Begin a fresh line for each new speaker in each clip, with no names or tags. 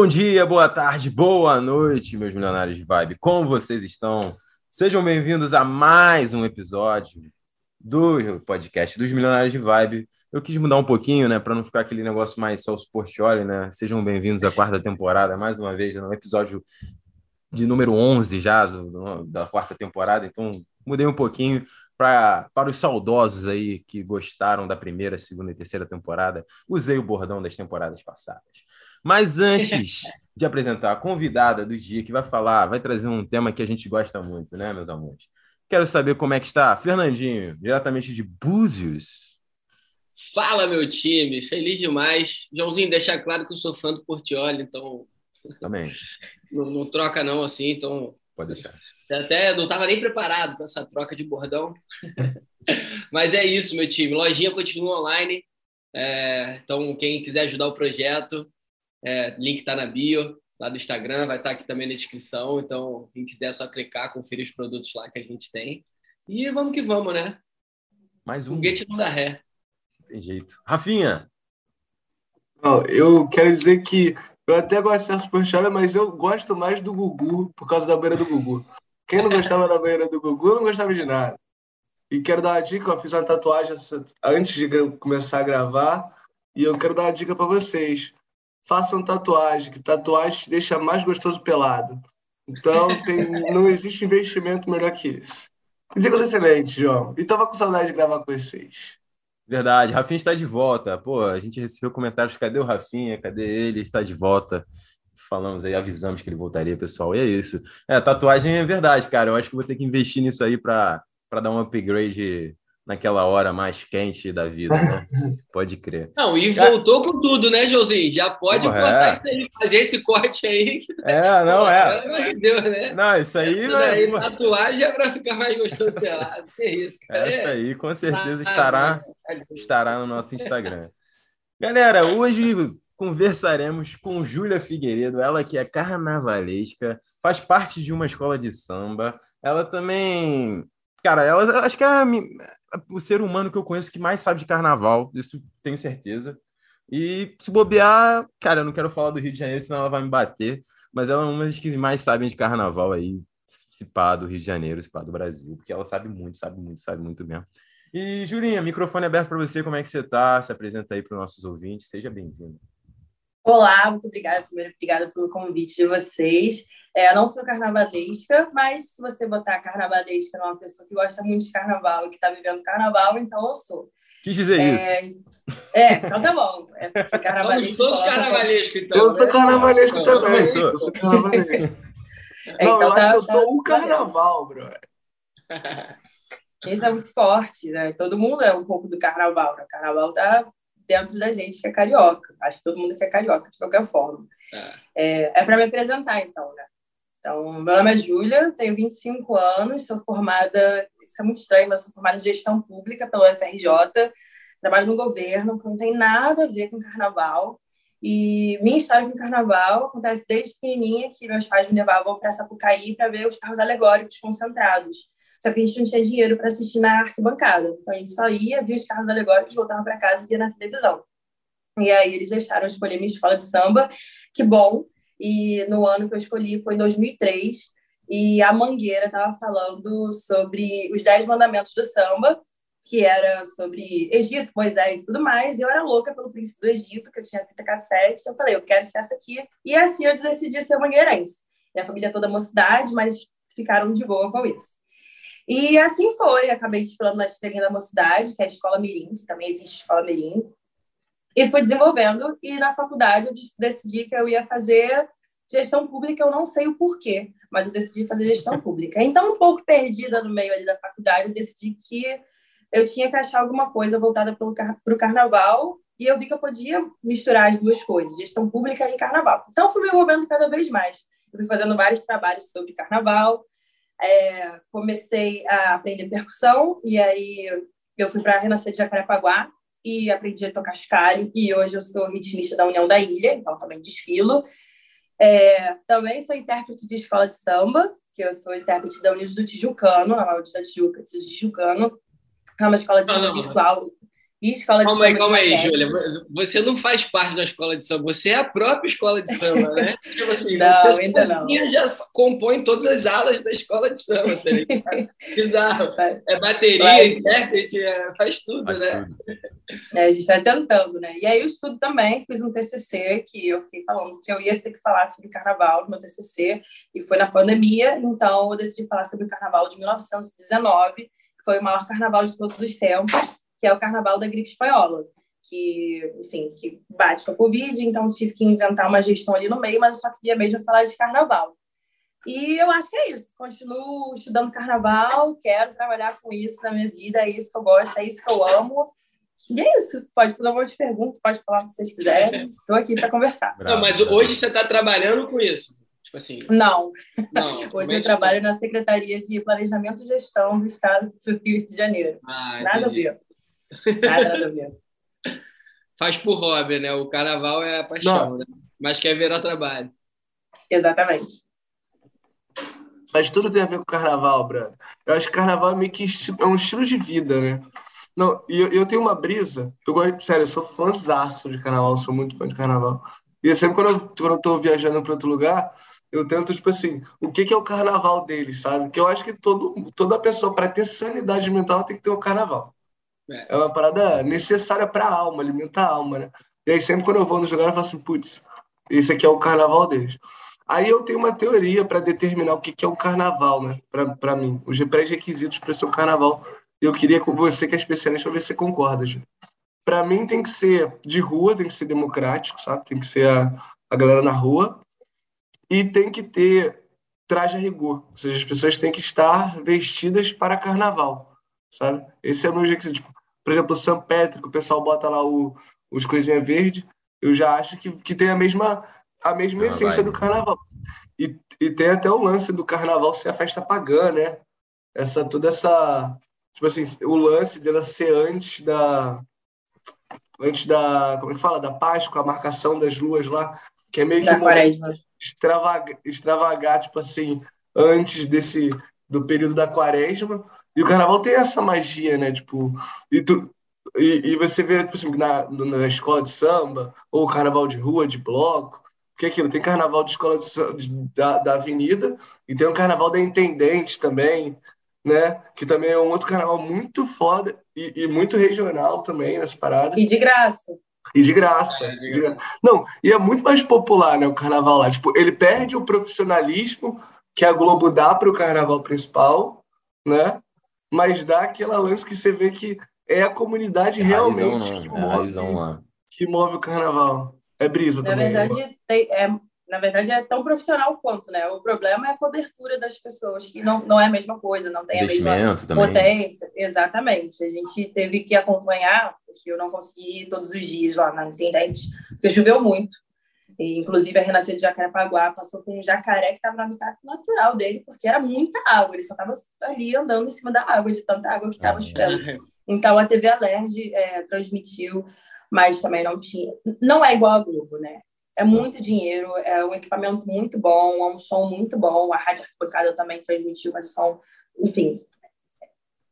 Bom dia, boa tarde, boa noite, meus milionários de vibe. Como vocês estão? Sejam bem-vindos a mais um episódio do podcast dos Milionários de Vibe. Eu quis mudar um pouquinho, né, para não ficar aquele negócio mais Celso Portioli, né? Sejam bem-vindos à quarta temporada, mais uma vez, no episódio de número 11 já da quarta temporada. Então, mudei um pouquinho para para os saudosos aí que gostaram da primeira, segunda e terceira temporada. Usei o bordão das temporadas passadas. Mas antes de apresentar a convidada do dia que vai falar, vai trazer um tema que a gente gosta muito, né, meus amores? Quero saber como é que está Fernandinho, diretamente de Búzios.
Fala, meu time, feliz demais. Joãozinho, deixar claro que eu sou fã do Portioli, então.
Também.
não, não troca, não, assim, então.
Pode deixar.
Até não estava nem preparado para essa troca de bordão. Mas é isso, meu time. Lojinha continua online. É, então, quem quiser ajudar o projeto, é, link está na bio lá do Instagram, vai estar tá aqui também na descrição. Então, quem quiser é só clicar, conferir os produtos lá que a gente tem. E vamos que vamos, né?
Mais um.
Foguete não dá ré.
Tem jeito. Rafinha!
eu quero dizer que eu até gosto de ser Superchala, mas eu gosto mais do Gugu por causa da beira do Gugu. Quem não gostava da beira do Gugu não gostava de nada. E quero dar uma dica, eu fiz uma tatuagem antes de começar a gravar e eu quero dar uma dica para vocês façam tatuagem, que tatuagem te deixa mais gostoso pelado. Então, tem, não existe investimento melhor que. Dizer que excelente, João. E tava com saudade de gravar com vocês.
Verdade, Rafinha está de volta. Pô, a gente recebeu comentários: cadê o Rafinha? Cadê ele? Está de volta. Falamos aí, avisamos que ele voltaria, pessoal. E é isso. É, tatuagem é verdade, cara. Eu acho que vou ter que investir nisso aí para dar um upgrade naquela hora mais quente da vida, né? Pode crer.
Não, e voltou com tudo, né, Josinho? Já pode Porra, cortar é. isso aí, fazer esse corte aí.
É, não é. Pelo amor de Deus, né? Não, isso aí.
Isso daí, é... tatuagem é para ficar mais gostoso pelado. Que isso, cara.
Essa aí, com certeza, ah, estará, estará no nosso Instagram. Galera, hoje conversaremos com Júlia Figueiredo, ela que é carnavalesca, faz parte de uma escola de samba. Ela também Cara, ela acho que é a, o ser humano que eu conheço que mais sabe de carnaval, isso tenho certeza. E se bobear, cara, eu não quero falar do Rio de Janeiro, senão ela vai me bater, mas ela é uma das que mais sabem de carnaval aí, se pá do Rio de Janeiro, se pá do Brasil, porque ela sabe muito, sabe muito, sabe muito mesmo. E, Julinha, microfone aberto para você, como é que você tá? Se apresenta aí para os nossos ouvintes, seja bem-vindo.
Olá, muito obrigada. Primeiro, obrigada pelo convite de vocês. É, eu não sou carnavalesca, mas se você botar carnavalesca numa pessoa que gosta muito de carnaval e que está vivendo carnaval, então eu sou.
Quis dizer
é,
isso.
É, então tá bom. É carnavalesco.
Todos carnavalescos, então.
Eu sou né? carnavalesco também. Eu, sou. eu sou carnavalesco. É, não, então eu tá, acho que eu tá, sou o carnaval, bro.
Isso é muito forte, né? Todo mundo é um pouco do carnaval, né? O carnaval tá dentro da gente que é carioca. Acho que todo mundo aqui é carioca, de qualquer forma. É, é, é para me apresentar, então, né? Então, meu nome é Júlia, tenho 25 anos, sou formada, isso é muito estranho, mas sou formada em gestão pública pela UFRJ, trabalho no governo, que não tem nada a ver com carnaval. E minha história com carnaval acontece desde pequenininha, que meus pais me levavam para Sapucaí para ver os carros alegóricos concentrados. Só que a gente não tinha dinheiro para assistir na arquibancada. Então a gente só ia, via os carros alegóricos, voltava para casa e via na televisão. E aí eles deixaram eu escolher minha escola de samba, que bom, e no ano que eu escolhi foi em 2003, e a Mangueira estava falando sobre os Dez Mandamentos do Samba, que era sobre Egito, Moisés e tudo mais, e eu era louca pelo príncipe do Egito, que eu tinha fita cassete, eu falei, eu quero ser essa aqui, e assim eu decidi ser mangueirense. Minha família toda mocidade, mas ficaram de boa com isso. E assim foi, acabei estudando na Estrelinha da Mocidade, que é a Escola Mirim, que também existe Escola Mirim, e fui desenvolvendo, e na faculdade eu decidi que eu ia fazer gestão pública, eu não sei o porquê, mas eu decidi fazer gestão pública. Então, um pouco perdida no meio ali da faculdade, eu decidi que eu tinha que achar alguma coisa voltada para o carnaval, e eu vi que eu podia misturar as duas coisas, gestão pública e carnaval. Então, fui me envolvendo cada vez mais. Eu fui fazendo vários trabalhos sobre carnaval, é, comecei a aprender percussão, e aí eu fui para a Renascer de Jacarepaguá, e aprendi a tocar chocalho, e hoje eu sou ritmista da União da Ilha, então também desfilo. É, também sou intérprete de escola de samba, que eu sou intérprete da Unidos do Tijucano, na Maior da Tijuca, Tijucano, é uma escola de samba virtual. E escola de
calma
samba.
Aí, calma aí, Júlia. Você não faz parte da escola de samba, você é a própria escola de samba, né?
Tipo assim, não, você ainda não.
já compõe todas as alas da escola de samba, tá Bizarro. É bateria, intérprete, é, faz tudo, faz né? Tudo.
É, a gente está tentando, né? E aí eu estudo também, fiz um TCC que eu fiquei falando que eu ia ter que falar sobre o carnaval no meu TCC, e foi na pandemia, então eu decidi falar sobre o carnaval de 1919, que foi o maior carnaval de todos os tempos que é o carnaval da gripe espanhola, que, enfim, que bate com a Covid, então tive que inventar uma gestão ali no meio, mas eu só queria mesmo falar de carnaval. E eu acho que é isso. Continuo estudando carnaval, quero trabalhar com isso na minha vida, é isso que eu gosto, é isso que eu amo. E é isso. Pode fazer um monte de perguntas, pode falar o que vocês quiserem. Estou aqui para conversar.
Não, mas hoje você está trabalhando com isso? Tipo assim.
Não. não hoje eu trabalho na Secretaria de Planejamento e Gestão do Estado do Rio de Janeiro. Ah, Nada a ver. Nada, nada a ver.
Faz por hobby, né? O carnaval é a paixão, né? Mas quer virar trabalho.
Exatamente.
Mas tudo tem a ver com o carnaval, Brando. Eu acho que carnaval é meio que é um estilo de vida, né? Não, e eu, eu, tenho uma brisa. Eu gosto, sério, eu sou fãzaço de carnaval, sou muito fã de carnaval. E sempre quando eu, quando eu tô viajando para outro lugar, eu tento, tipo assim, o que, que é o carnaval deles, sabe? Que eu acho que todo, toda pessoa, para ter sanidade mental, tem que ter o um carnaval. É. é uma parada necessária para a alma, alimenta a alma, né? E aí sempre quando eu vou no jogar, eu falo assim, putz, esse aqui é o carnaval deles. Aí eu tenho uma teoria para determinar o que, que é o carnaval, né? Para mim, os pré-requisitos para ser um carnaval. Eu queria com você, que é especialista, ver se você concorda, Para mim tem que ser de rua, tem que ser democrático, sabe? Tem que ser a, a galera na rua. E tem que ter traje a rigor. Ou seja, as pessoas têm que estar vestidas para carnaval, sabe? Esse é o meu jeito. Tipo, por exemplo, o São Patrick, o pessoal bota lá o, os coisinha verde, eu já acho que, que tem a mesma, a mesma ah, essência vai. do carnaval. E, e tem até o lance do carnaval ser a festa pagã, né? Essa, toda essa. Tipo assim, o lance dela ser antes da. Antes da. Como é que fala? Da Páscoa, a marcação das luas lá, que é meio
da
que. Extravagar, extravagar, tipo assim, antes desse. do período da quaresma e o carnaval tem essa magia, né? Tipo, e, tu, e, e você vê, tipo assim, na, na escola de samba, ou carnaval de rua, de bloco, porque é aquilo, tem carnaval de escola de, de, da, da avenida, e tem o carnaval da Intendente também, né? Que também é um outro carnaval muito foda e, e muito regional também nessa parada.
E de graça.
E de graça. É, de graça. Não, e é muito mais popular, né, o carnaval lá. Tipo, ele perde o profissionalismo que a Globo dá para o carnaval principal, né? Mas dá aquela lance que você vê que é a comunidade é realmente que, é move, que move o carnaval. É brisa
na
também.
Verdade, tem, é, na verdade, é tão profissional quanto, né? O problema é a cobertura das pessoas, que não, não é a mesma coisa, não tem a mesma também. potência. Exatamente. A gente teve que acompanhar, porque eu não consegui ir todos os dias lá na Intendente, porque choveu muito. E, inclusive, a Renascer de Jacarepaguá passou com um jacaré que estava no habitat natural dele, porque era muita água, ele só estava ali andando em cima da água, de tanta água que estava chovendo. Então, a TV Alerj é, transmitiu, mas também não tinha. Não é igual a Globo, né? É muito dinheiro, é um equipamento muito bom, é um som muito bom. A Rádio Arquibancada também transmitiu, mas o som, enfim,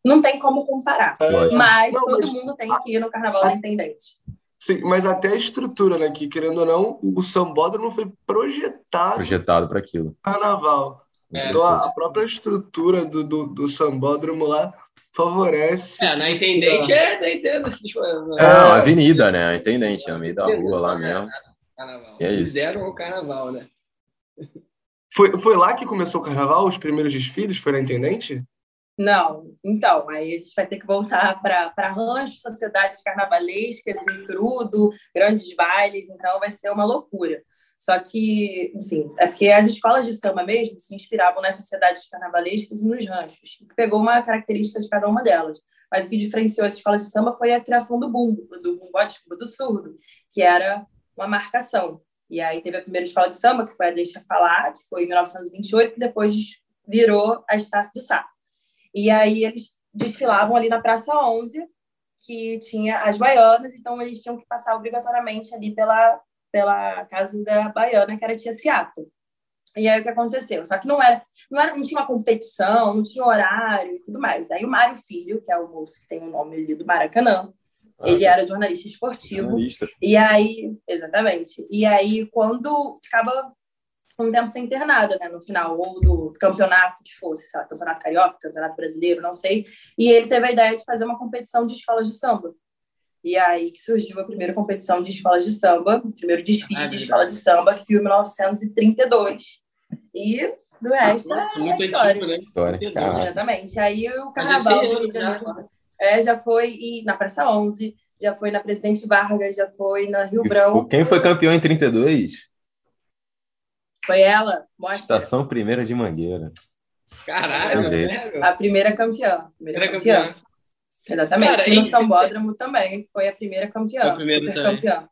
não tem como comparar. É, mas não, todo mas... mundo tem que ir no Carnaval a... da Intendente.
Sim, mas até a estrutura, né? Que querendo ou não, o sambódromo foi projetado.
Projetado para aquilo.
Carnaval. É. Então a, a, própria estrutura do, do, do sambódromo lá favorece.
É, na Intendente é, tá entendendo.
É, a avenida, né? A Intendente, a meio da rua lá mesmo.
Carnaval. é isso. Fizeram o carnaval, né?
Foi, foi lá que começou o carnaval, os primeiros desfiles? Foi na Intendente?
Não, então, aí a gente vai ter que voltar para rancho, sociedades carnavalescas, intrudo, grandes bailes, então vai ser uma loucura. Só que, enfim, é porque as escolas de samba mesmo se inspiravam nas sociedades carnavalescas e nos ranchos, pegou uma característica de cada uma delas. Mas o que diferenciou as escolas de samba foi a criação do bumbo, do bumbo, desculpa, do surdo, que era uma marcação. E aí teve a primeira escola de samba, que foi a Deixa Falar, que foi em 1928, que depois virou a Estácio de Sá. E aí eles desfilavam ali na Praça 11, que tinha as baianas, então eles tinham que passar obrigatoriamente ali pela, pela casa da baiana, que era Tia Ciato. E aí o que aconteceu? Só que não era, não era, não tinha uma competição, não tinha horário e tudo mais. Aí o Mário Filho, que é o moço que tem o nome ali do Maracanã, Ah, ele era jornalista esportivo. Jornalista. E aí, exatamente. E aí, quando ficava um tempo sem ter nada, né, no final, ou do campeonato que fosse, sei lá, campeonato carioca, campeonato brasileiro, não sei. E ele teve a ideia de fazer uma competição de escolas de samba. E aí que surgiu a primeira competição de escolas de samba, o primeiro desfile ah, de escola de samba, que foi em 1932. E do resto Nossa, é muito. Antigo, né? História, Exatamente. Aí o carnaval do Rio de Janeiro é, já foi e na Praça 11, já foi na Presidente Vargas, já foi na Rio Branco.
Quem foi campeão em 32?
Foi ela. Mostra.
Estação Primeira de Mangueira.
Caralho,
A primeira campeã. Primeira, campeã. campeã. Exatamente. Cara, e no Sambódromo também foi a primeira campeã. Foi a primeira super também. campeã.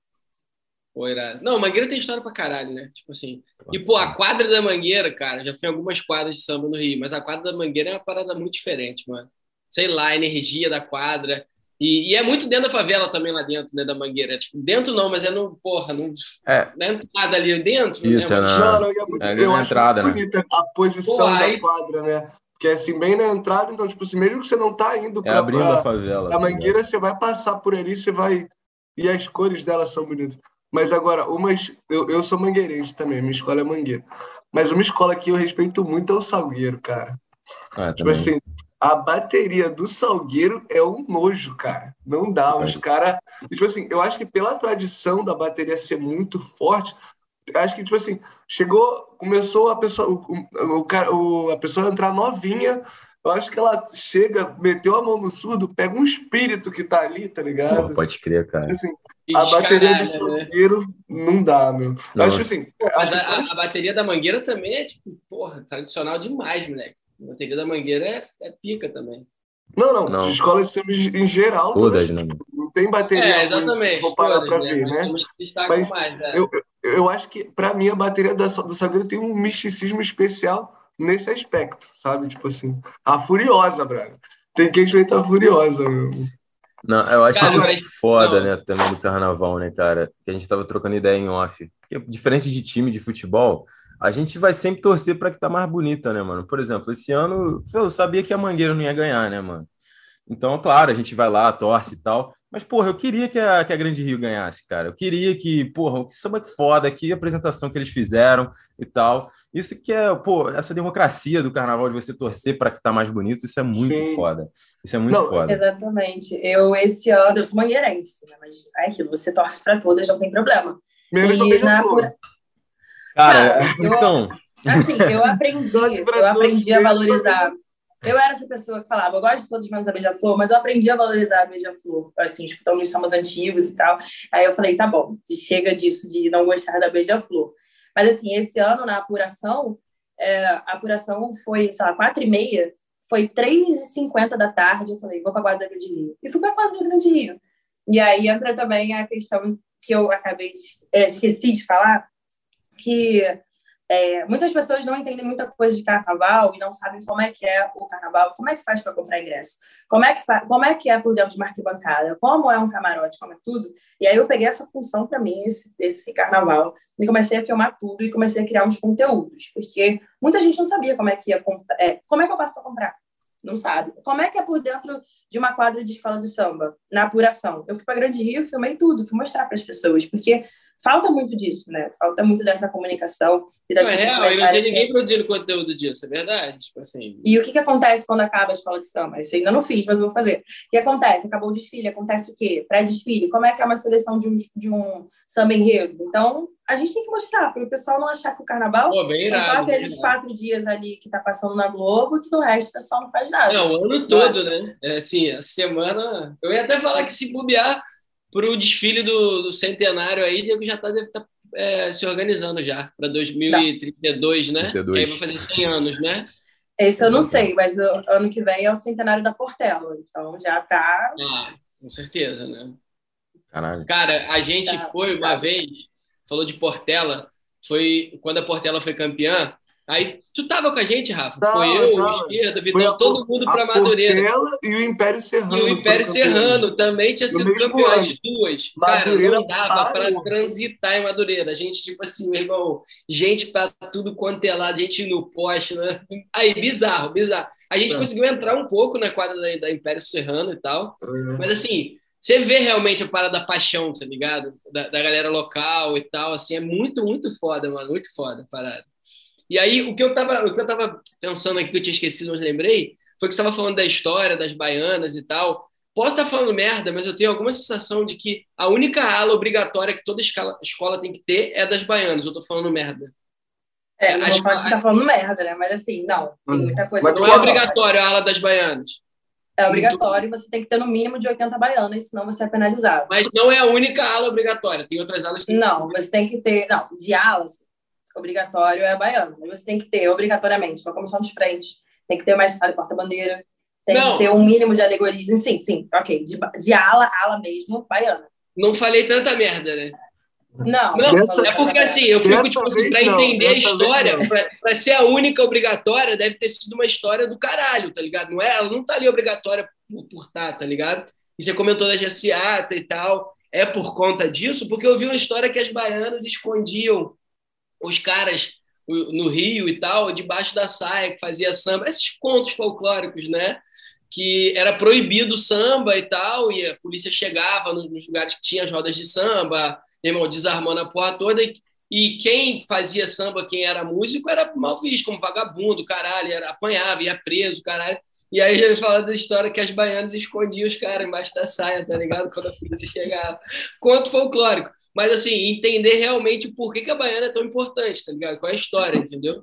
Pô, Não, Mangueira tem história pra caralho, né? Tipo assim. E, pô, a quadra da Mangueira, cara, já fui em algumas quadras de samba no Rio, mas a quadra da Mangueira é uma parada muito diferente, mano. Sei lá, a energia da quadra. E, e, é muito dentro da favela também lá dentro, né, da Mangueira. Tipo, dentro não, mas é no, porra, no, é. na entrada ali dentro.
Isso,
né,
é na, não, é muito, é eu
entrada, né? bonita a posição Pô, da aí... quadra, né? Que é assim, bem na entrada, então, tipo assim, mesmo que você não tá indo
para é abrindo pra, a favela.
A tá Mangueira, você vai passar por ali, você vai... E as cores dela são bonitas. Mas agora, umas... Eu, eu sou mangueirense também, minha escola é Mangueira. Mas uma escola que eu respeito muito é o Salgueiro, cara. Ah, tipo também. assim, a bateria do Salgueiro é um nojo, cara. Não dá. Os caras. Tipo assim, eu acho que pela tradição da bateria ser muito forte, acho que, tipo assim, chegou, começou a pessoa, o, o, a pessoa a entrar novinha. Eu acho que ela chega, meteu a mão no surdo, pega um espírito que tá ali, tá ligado?
Pô, pode crer, cara.
Assim, a bateria do né? Salgueiro né? não dá, meu. Acho que assim.
Acho a, a, bateria da mangueira também é, tipo, porra, tradicional demais, moleque. A bateria da Mangueira é, é pica também.
Não, não, não. escolas de samba em geral, todas, todas tipo, não tem bateria
é, exatamente, vou parar para
né? ver, né? Mas mais, é. eu, eu acho que, para mim, a bateria da, do Salgueiro tem um misticismo especial nesse aspecto, sabe? Tipo assim, a Furiosa, Braga. Tem que respeitar a Furiosa, meu.
Não, eu acho cara, isso foda, não. né, também do carnaval, né, cara? Que a gente tava trocando ideia em off. Porque, diferente de time de futebol, a gente vai sempre torcer para que tá mais bonita, né, mano? Por exemplo, esse ano eu sabia que a Mangueira não ia ganhar, né, mano? Então, claro, a gente vai lá, torce e tal. Mas, porra, eu queria que a, que a Grande Rio ganhasse, cara. Eu queria que, porra, que samba que foda, que apresentação que eles fizeram e tal. Isso que é, pô, essa democracia do carnaval de você torcer para que tá mais bonito, isso é muito Sim. foda. Isso é muito não, foda.
Exatamente. Eu, esse ano, eu sou mangueirense, né? mas é aquilo, você torce para todas, não tem problema.
Mesmo e na,
Cara, então.
assim, eu aprendi, eu aprendi a valorizar. Eu era essa pessoa que falava, eu gosto de todos menos a Beija-Flor, mas eu aprendi a valorizar a Beija-Flor, assim, escutando os sambas antigos e tal. Aí eu falei, tá bom, chega disso de não gostar da Beija-Flor. Mas, assim, esse ano, na apuração, é, a apuração foi, sei lá, quatro e meia, foi três e cinquenta da tarde, eu falei, vou para a Guarda Grande Rio. E fui para a Guarda Grande Rio. E aí entra também a questão que eu acabei de, é, esqueci de falar, que é, muitas pessoas não entendem muita coisa de carnaval e não sabem como é que é o carnaval, como é que faz para comprar ingresso, como é, que como é que é por dentro de uma arquibancada, como é um camarote, como é tudo. E aí eu peguei essa função para mim, esse, esse carnaval, e comecei a filmar tudo e comecei a criar uns conteúdos, porque muita gente não sabia como é que ia é, como é que eu faço para comprar. Não sabe. Como é que é por dentro de uma quadra de escola de samba, na apuração? Eu fui para Grande Rio, filmei tudo, fui mostrar para as pessoas, porque falta muito disso, né? Falta muito dessa comunicação e das
não, é pessoas. É real, não tem ninguém produzindo conteúdo disso, é verdade. Tipo assim.
E o que, que acontece quando acaba a escola de samba? Isso ainda não fiz, mas vou fazer. O que acontece? Acabou o desfile, acontece o quê? Pré-desfile, como é que é uma seleção de um, de um samba enredo? Então, a gente tem que mostrar, para o pessoal não achar que o carnaval Pô, bem irado, só aqueles quatro dias ali que tá passando na Globo, que no resto o pessoal não faz nada.
Não, o ano todo, né? É, assim, a semana. Eu ia até falar que se bobear para o desfile do, do, centenário aí, Diego já tá, deve estar tá, é, se organizando já para 2032, né? 32. aí vai fazer 100 anos, né?
Esse eu não sei, mas o ano que vem é o centenário da Portela, então já tá.
Ah, com certeza, né?
Caralho.
Cara, a gente tá, foi uma tá. vez, falou de Portela, foi quando a Portela foi campeã, Aí tu tava com a gente, Rafa? Não, foi eu, o Esquerda, Vitão, todo mundo para Madureira.
E o Império Serrano.
E o Império Serrano também tinha sido campeão, as duas. Madureira Cara, não dava para transitar em Madureira. A gente, tipo assim, meu irmão, gente para tudo quanto é lá, gente no poste, né? Aí, bizarro, bizarro. A gente é. conseguiu entrar um pouco na quadra da, da Império Serrano e tal, é. mas assim, você vê realmente a parada da paixão, tá ligado? Da, da, galera local e tal, assim, é muito, muito foda, mano, muito foda a parada. E aí, o que eu tava, o que eu tava pensando aqui, que eu tinha esquecido, mas lembrei, foi que você estava falando da história das baianas e tal. Posso estar falando merda, mas eu tenho alguma sensação de que a única ala obrigatória que toda escola, escola tem que ter é das baianas. Eu tô falando merda.
É, não vou falar que você tá falando merda, né? Mas assim, não, tem muita coisa.
Mas não é obrigatório a ala das baianas.
É obrigatório, você tem que ter no mínimo de 80 baianas, senão você é penalizado.
Mas não é a única ala obrigatória, tem outras alas que tem
Não, que você tem que ter. Não, de alas, obrigatório é a baiana. Mas você tem que ter, obrigatoriamente, uma comissão de frente, tem que ter uma estrada porta-bandeira, tem não. que ter um mínimo de alegorias. Sim, sim, ok. De, de ala, ala mesmo, baiana.
Não falei tanta merda, né?
Não,
não dessa, é porque assim, eu fico tipo, para entender a história, para ser a única obrigatória, deve ter sido uma história do caralho, tá ligado? Não é, ela não tá ali obrigatória por, por tá, tá ligado? E você comentou da GCA e tal, é por conta disso, porque eu vi uma história que as baianas escondiam os caras no Rio e tal, debaixo da saia, que fazia samba, esses contos folclóricos, né? Que era proibido samba e tal, e a polícia chegava nos lugares que tinha as rodas de samba, irmão, desarmando a porra toda. E, quem fazia samba, quem era músico, era mal visto, como vagabundo, caralho, era, apanhava, ia preso, caralho. E aí já fala da história que as baianas escondiam os caras embaixo da saia, tá ligado? Quando a polícia chegava. Conto folclórico. Mas, assim, entender realmente por que, que a baiana é tão importante, tá ligado? Qual é a história, entendeu?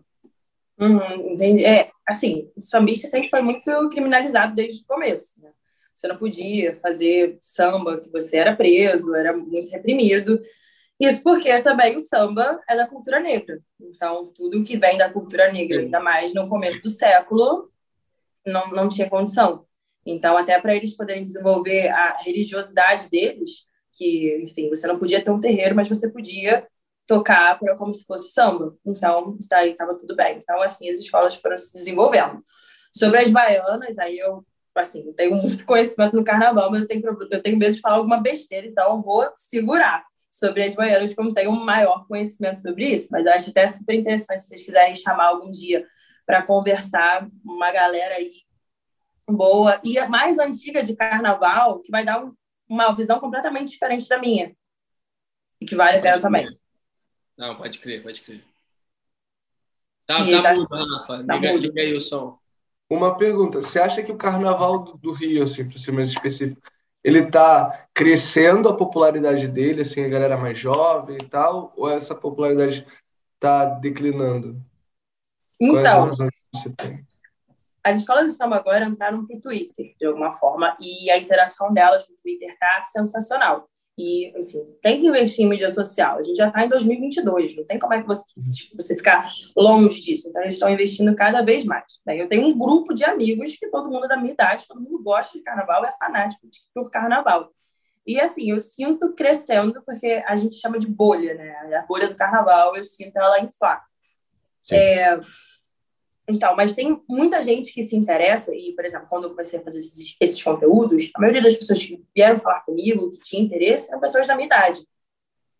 Uhum, entendi. É, assim, o sambista sempre foi muito criminalizado desde o começo, né? Você não podia fazer samba, que você era preso, era muito reprimido. Isso porque também o samba é da cultura negra. Então, tudo que vem da cultura negra, ainda mais no começo do século, não, não tinha condição. Então, até para eles poderem desenvolver a religiosidade deles, que, enfim, você não podia ter um terreiro, mas você podia tocar como se fosse samba. Então, daí estava tudo bem. Então, assim, as escolas foram se desenvolvendo. Sobre as baianas, aí eu assim, tenho muito conhecimento no carnaval, mas eu tenho, eu tenho medo de falar alguma besteira, então eu vou segurar sobre as baianas, como tenho um maior conhecimento sobre isso. Mas eu acho até super interessante se vocês quiserem chamar algum dia para conversar, uma galera aí boa e a mais antiga de carnaval, que vai dar um, uma visão completamente diferente da minha. E que vale a pena também.
Não, pode crer, pode crer. Tá, tá, tá, mudo, Rafa. Tá liga, liga aí o som.
Uma pergunta, você acha que o carnaval do, do Rio, assim, para ser mais específico, ele está crescendo a popularidade dele, assim, a galera mais jovem e tal, ou essa popularidade está declinando?
Então, as escolas de samba agora entraram para o Twitter, de alguma forma, e a interação delas no Twitter está sensacional. E, enfim, tem que investir em mídia social. A gente já está em 2022, não tem como é que você, tipo, você ficar longe disso. Então, eles estão investindo cada vez mais. Né? Eu tenho um grupo de amigos que todo mundo é da minha idade, todo mundo gosta de carnaval, é fanático por carnaval. E, assim, eu sinto crescendo, porque a gente chama de bolha, né? A bolha do carnaval, eu sinto ela inflar. É, então, mas tem muita gente que se interessa, e, por exemplo, quando eu comecei a fazer esses, esses conteúdos, a maioria das pessoas que vieram falar comigo, que tinha interesse, eram pessoas da minha idade.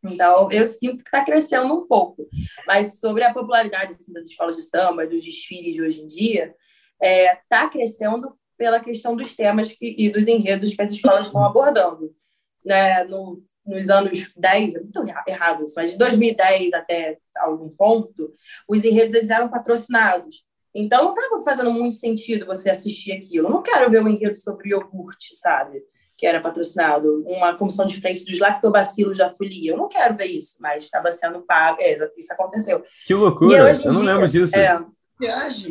Então, eu sinto que está crescendo um pouco. Mas sobre a popularidade assim, das escolas de samba, dos desfiles de hoje em dia, está é, tá crescendo pela questão dos temas que, e dos enredos que as escolas estão abordando. Né? No, nos anos 10, é muito errado isso, mas de 2010 até algum ponto, os enredos eles eram patrocinados. Então, não estava fazendo muito sentido você assistir aquilo. Eu não quero ver um enredo sobre iogurte, sabe? Que era patrocinado, uma comissão de frente dos lactobacilos da folia. Eu não quero ver isso, mas estava sendo pago. É, isso aconteceu.
Que loucura! Eu dia, não lembro disso.
É,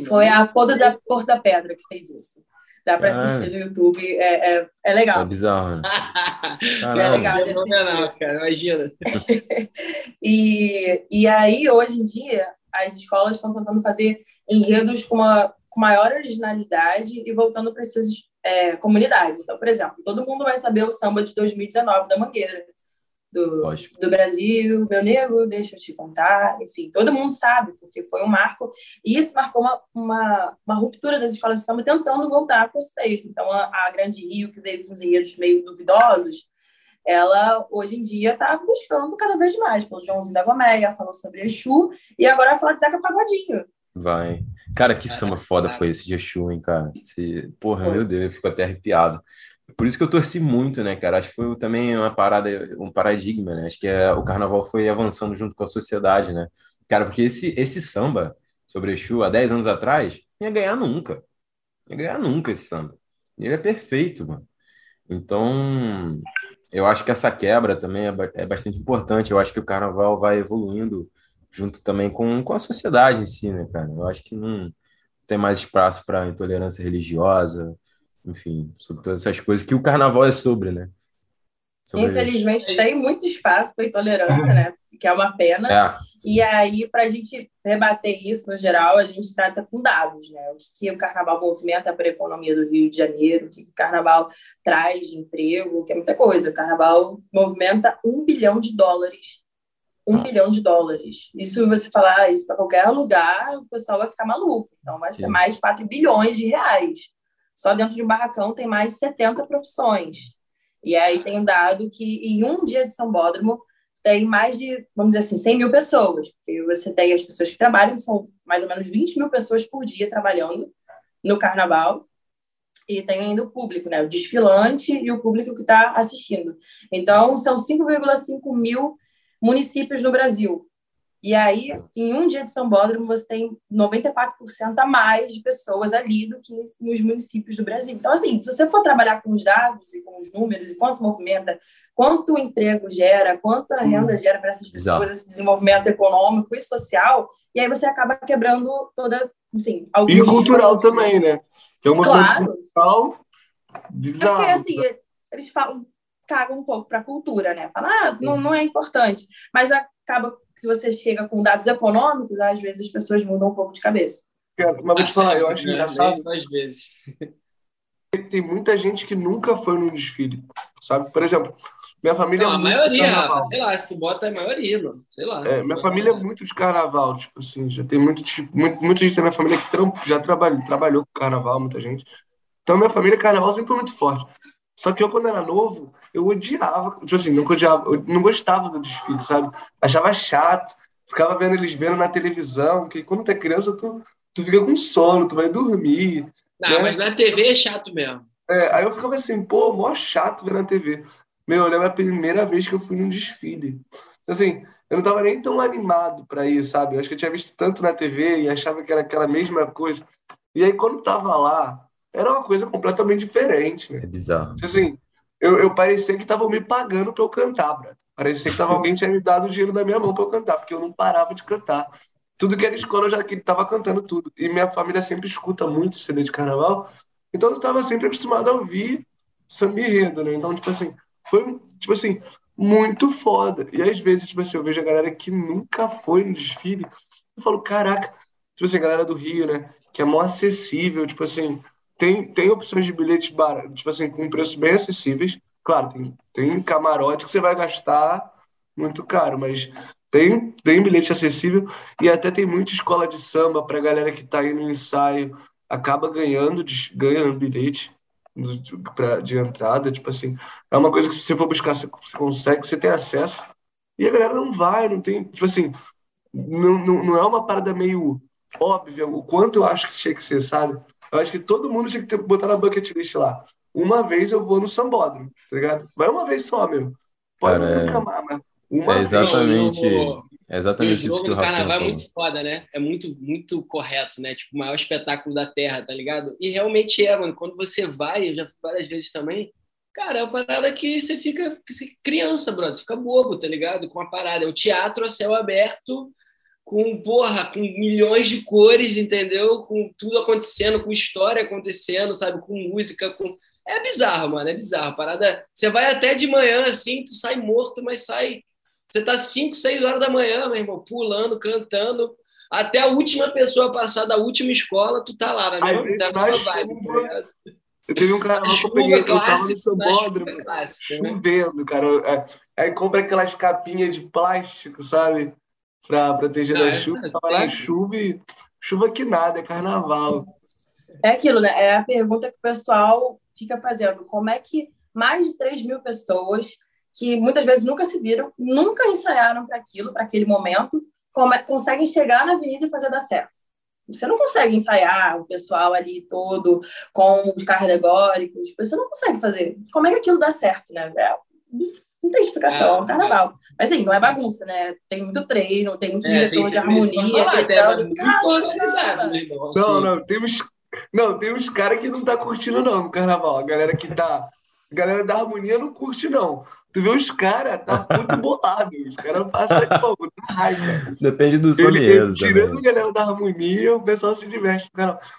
foi a Poda da Porta Pedra que fez isso. Dá para assistir no YouTube, é, é, é, legal.
É bizarro. Né?
é legal de assistir.
cara, imagina.
e, e aí, hoje em dia, as escolas estão tentando fazer enredos com, uma, com maior originalidade e voltando para as suas é, comunidades. Então, por exemplo, todo mundo vai saber o samba de 2019 da Mangueira, do, do Brasil, meu nego, deixa eu te contar. Enfim, todo mundo sabe, porque foi um marco. E isso marcou uma, uma, uma ruptura das escolas de samba tentando voltar para o mesmo. Então, a, a Grande Rio, que veio com os enredos meio duvidosos, ela hoje em dia está buscando cada vez mais. Pelo Joãozinho da Gomeia, falou sobre Exu, e agora vai falar de Zeca Pagodinho.
Vai. Cara, que samba foda foi esse de Exu, hein, cara? Esse... Porra, meu Deus, eu fico até arrepiado. Por isso que eu torci muito, né, cara? Acho que foi também uma parada, um paradigma, né? Acho que é, o carnaval foi avançando junto com a sociedade, né? Cara, porque esse, esse samba sobre Exu há 10 anos atrás, não ia ganhar nunca. Não ia ganhar nunca esse samba. Ele é perfeito, mano. Então, eu acho que essa quebra também é, é bastante importante. Eu acho que o carnaval vai evoluindo junto também com, com a sociedade em si, né, cara? Eu acho que não tem mais espaço para intolerância religiosa, enfim, sobre todas essas coisas que o carnaval é sobre, né?
Sobre Infelizmente, isso. tem muito espaço para intolerância, né? Que é uma pena. É. E aí, para a gente rebater isso no geral, a gente trata com dados, né? O que, que o carnaval movimenta para a economia do Rio de Janeiro, o que, que o carnaval traz de emprego, que é muita coisa. O carnaval movimenta um bilhão de dólares. Um ah. bilhão de dólares. Isso, você falar isso para qualquer lugar, o pessoal vai ficar maluco. Então, vai ser Sim. mais 4 bilhões de reais. Só dentro de um barracão tem mais de 70 profissões. E aí tem um dado que em um dia de São Bódromo tem mais de, vamos dizer assim, 100 mil pessoas. Porque você tem as pessoas que trabalham, são mais ou menos 20 mil pessoas por dia trabalhando no carnaval. E tem ainda o público, né? O desfilante e o público que está assistindo. Então, são 5,5 mil municípios no Brasil. E aí, em um dia de São Bódromo, você tem 94% a mais de pessoas ali do que nos municípios do Brasil. Então, assim, se você for trabalhar com os dados e com os números, e quanto movimenta, quanto emprego gera, quanta renda gera para essas pessoas, Exato. esse desenvolvimento econômico e social, e aí você acaba quebrando toda, enfim...
E cultural também, né? Que é
claro.
cultural bizarro.
Porque, assim, eles falam, cagam um pouco para a cultura, né? Falam, ah, não, não é importante. Mas acaba se você chega com dados econômicos, às vezes as pessoas mudam um pouco de cabeça.
É, mas vou te falar, eu acho engraçado. Às vezes. Tem muita gente que nunca foi num desfile, sabe? Por exemplo, minha família
não,
é muito
maioria, de carnaval. Sei lá, se tu bota a maioria, mano. Sei lá.
É, minha família é muito de carnaval, tipo assim, já tem muito, tipo, muito, muita gente da minha família que já trabalhou, trabalhou com carnaval, muita gente. Então, minha família, carnaval sempre foi muito forte. Só que eu, quando era novo, eu odiava, tipo assim, não odiava, eu não gostava do desfile, sabe? Achava chato, ficava vendo eles vendo na televisão, que quando tu é criança, tu, tu fica com sono, tu vai dormir.
Não, né? mas na TV é chato mesmo.
É, aí eu ficava assim, pô, mó chato ver na TV. Meu, eu lembro a primeira vez que eu fui num desfile. Assim, eu não tava nem tão animado para ir, sabe? Eu acho que eu tinha visto tanto na TV e achava que era aquela mesma coisa. E aí, quando tava lá, era uma coisa completamente diferente. Né?
É bizarro.
Assim, eu, eu parecia que estavam me pagando para eu cantar, bro. Parecia que tava, alguém tinha me dado o dinheiro na minha mão para eu cantar, porque eu não parava de cantar. Tudo que era escola eu já estava cantando tudo. E minha família sempre escuta muito CD de carnaval, então eu estava sempre acostumado a ouvir samba enredo, né? Então, tipo assim, foi, tipo assim, muito foda. E às vezes, tipo assim, eu vejo a galera que nunca foi no desfile, eu falo, caraca, tipo assim, a galera do Rio, né? Que é mó acessível, tipo assim, tem, tem opções de bilhetes baratos, tipo assim, com preços bem acessíveis. Claro, tem, tem camarote que você vai gastar muito caro, mas tem, tem bilhete acessível e até tem muita escola de samba para galera que está aí no ensaio, acaba ganhando, ganhando bilhete de, de entrada. Tipo assim, é uma coisa que se você for buscar, você, você consegue, você tem acesso. E a galera não vai, não tem. Tipo assim, não, não, não é uma parada meio óbvia o quanto eu acho que tinha que ser, sabe? Eu acho que todo mundo tinha que ter, botar na bucket list lá. Uma vez eu vou no sambódromo, tá ligado? Vai uma vez só, meu. Pode Cara, nunca mais, mas uma
é exatamente, vez. É exatamente isso
que o carnaval é muito foda, né? É muito, muito correto, né? Tipo, o maior espetáculo da Terra, tá ligado? E realmente é, mano. Quando você vai, eu já fui várias vezes também, cara, é uma parada que você fica você criança, brother. Você fica bobo, tá ligado? Com a parada. É o teatro a céu aberto com, porra, com milhões de cores, entendeu? Com tudo acontecendo, com história acontecendo, sabe? Com música, com. É bizarro, mano, é bizarro. Parada. Você vai até de manhã, assim, tu sai morto, mas sai. Você tá 5, 6 horas da manhã, meu irmão, pulando, cantando. Até a última pessoa passar da última escola, tu tá lá, na mesma,
na mesma vibe, tá eu teve um cara que eu peguei, clássico, eu tava no Sambódromo, né? clássico, né? chovendo, cara. É, aí compra aquelas capinhas de plástico, sabe? Para proteger da chuva. É, Tava na chuva e chuva que nada, é carnaval.
É aquilo, né? É a pergunta que o pessoal fica fazendo. Como é que mais de 3 mil pessoas que muitas vezes nunca se viram, nunca ensaiaram para aquilo, para aquele momento, como é, conseguem chegar na avenida e fazer dar certo? Você não consegue ensaiar o pessoal ali todo com os carros alegóricos. Você não consegue fazer. Como é que aquilo dá certo, né? É, não tem explicação, é um carnaval. Mas assim, não é bagunça, né? Tem muito treino, tem muito é, diretor tem, de harmonia, falar, gritando.
Não, não, temos. Não, tem uns caras que não tá curtindo, não, no carnaval. A galera que tá. A galera da harmonia não curte, não. Tu vê os caras, tá muito bolado. Os caras passam como? Tá raiva.
Depende do som
Tirando a galera da harmonia, o pessoal se diverte.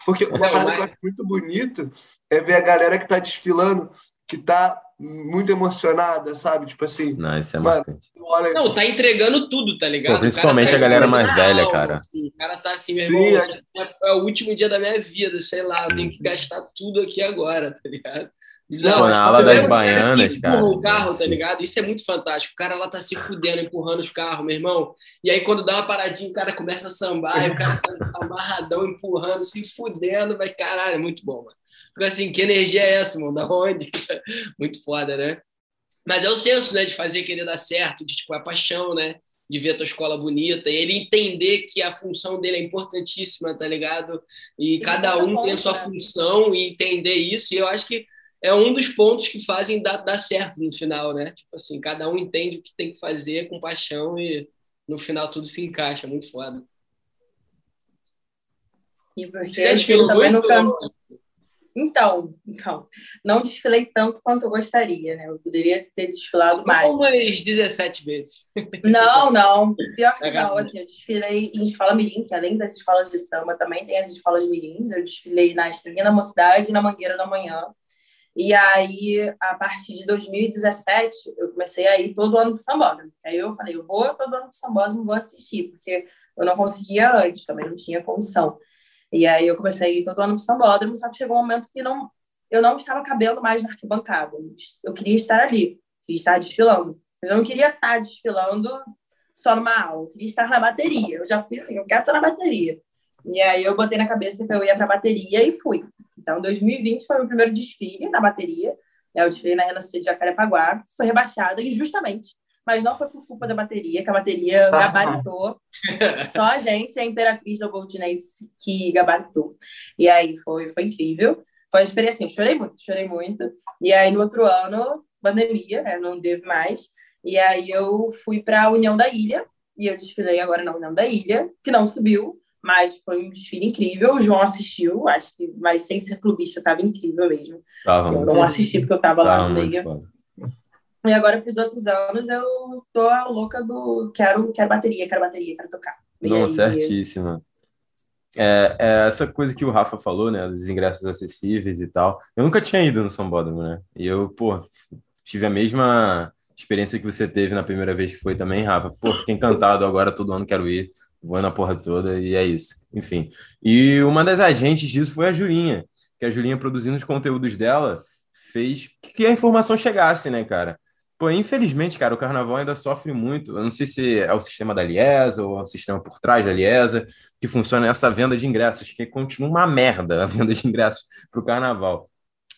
Porque uma parada que eu acho muito bonito é ver a galera que tá desfilando, que tá muito emocionada, sabe? Tipo assim.
Não, isso é marcante.
Olha... Não, tá entregando tudo, tá ligado? Pô,
principalmente tá a galera mais velha, cara.
Assim, o cara tá assim, meu Sim, irmão, é... é... o último dia da minha vida, sei lá, eu tenho que gastar tudo aqui agora, tá ligado?
Bizarro. Pô, na ala das baianas, cara.
O carro, tá ligado? Isso é muito fantástico. O cara lá tá se fudendo, empurrando os carros, meu irmão. E aí, quando dá uma paradinha, o cara começa a sambar, e o cara tá amarradão, empurrando, se fudendo, mas caralho, é muito bom, mano. Porque assim, que energia é essa, mano? Da onde? Muito foda, né? Mas é o senso, né, de fazer querer dar certo, de tipo, a paixão, né? De ver a tua escola bonita, e ele entender que a função dele é importantíssima, tá ligado? E cada um tem a sua função e entender isso, e eu acho que é um dos pontos que fazem dar, dar certo no final, né? Tipo assim, cada um entende o que tem que fazer com paixão e no final tudo se encaixa, muito foda.
E porque eu também no canto. Então, então, não desfilei tanto quanto eu gostaria, né? Eu poderia ter desfilado mais.
Umas 17 vezes.
Não, não. Pior que não. Assim, eu desfilei em escola mirim, que além das escolas de samba, também tem as escolas mirins. Eu desfilei na Estrelinha da Mocidade e na Mangueira da Manhã. E aí, a partir de 2017, eu comecei a ir todo ano para o Sambódromo. Aí eu falei, eu vou todo ano para o Sambódromo, vou assistir, porque eu não conseguia antes, também não tinha condição. E aí eu comecei a ir todo ano para o Sambódromo, só que chegou um momento que não, eu não estava cabendo mais na arquibancada. Eu queria estar ali, queria estar desfilando. Mas eu não queria estar desfilando só numa aula, eu queria estar na bateria. Eu já fui assim, eu quero estar na bateria. E aí eu botei na cabeça que eu ia para bateria e fui. Então, 2020 foi o meu primeiro desfile na bateria. Eu desfilei na Renascer de Jacarepaguá, foi rebaixada injustamente mas não foi por culpa da bateria, que a bateria gabaritou. Só a gente, a Imperatriz do Goldinense, que gabaritou. E aí foi, foi incrível. Foi uma experiência, assim, chorei muito, chorei muito. E aí no outro ano, pandemia, né, não teve mais. E aí eu fui para a União da Ilha, e eu desfilei agora na União da Ilha, que não subiu, mas foi um desfile incrível. O João assistiu, acho que, mas sem ser clubista, estava incrível mesmo. Tava eu não assisti porque eu estava lá no meio. E agora, para os outros anos, eu tô a louca do quero, quero bateria, quero bateria, quero tocar.
Não, aí... certíssima. É, é, essa coisa que o Rafa falou, né, dos ingressos acessíveis e tal. Eu nunca tinha ido no Sambódromo, né? E eu, pô, tive a mesma experiência que você teve na primeira vez que foi também, Rafa. Pô, fiquei encantado, agora todo ano quero ir, vou na porra toda e é isso. Enfim. E uma das agentes disso foi a Julinha, que a Julinha produzindo os conteúdos dela fez que a informação chegasse, né, cara? Pô, infelizmente, cara, o carnaval ainda sofre muito. Eu não sei se é o sistema da Liesa ou é o sistema por trás da Liesa que funciona essa venda de ingressos, que continua uma merda a venda de ingressos para o carnaval,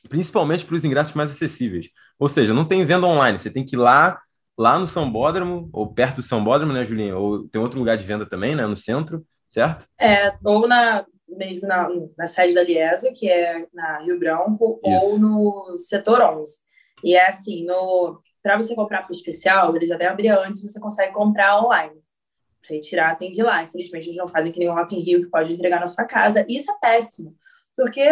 principalmente para os ingressos mais acessíveis. Ou seja, não tem venda online, você tem que ir lá, lá no Sambódromo, ou perto do Sambódromo, né, Julinha? Ou tem outro lugar de venda também, né, no centro, certo?
É, ou na, mesmo na, na sede da Liesa, que é na Rio Branco, Isso. ou no setor 11. E é assim, no para você comprar o especial, eles até abrem antes, você consegue comprar online. Para retirar, tem de lá. Infelizmente, eles não fazem que nem o Rock in Rio, que pode entregar na sua casa. Isso é péssimo, porque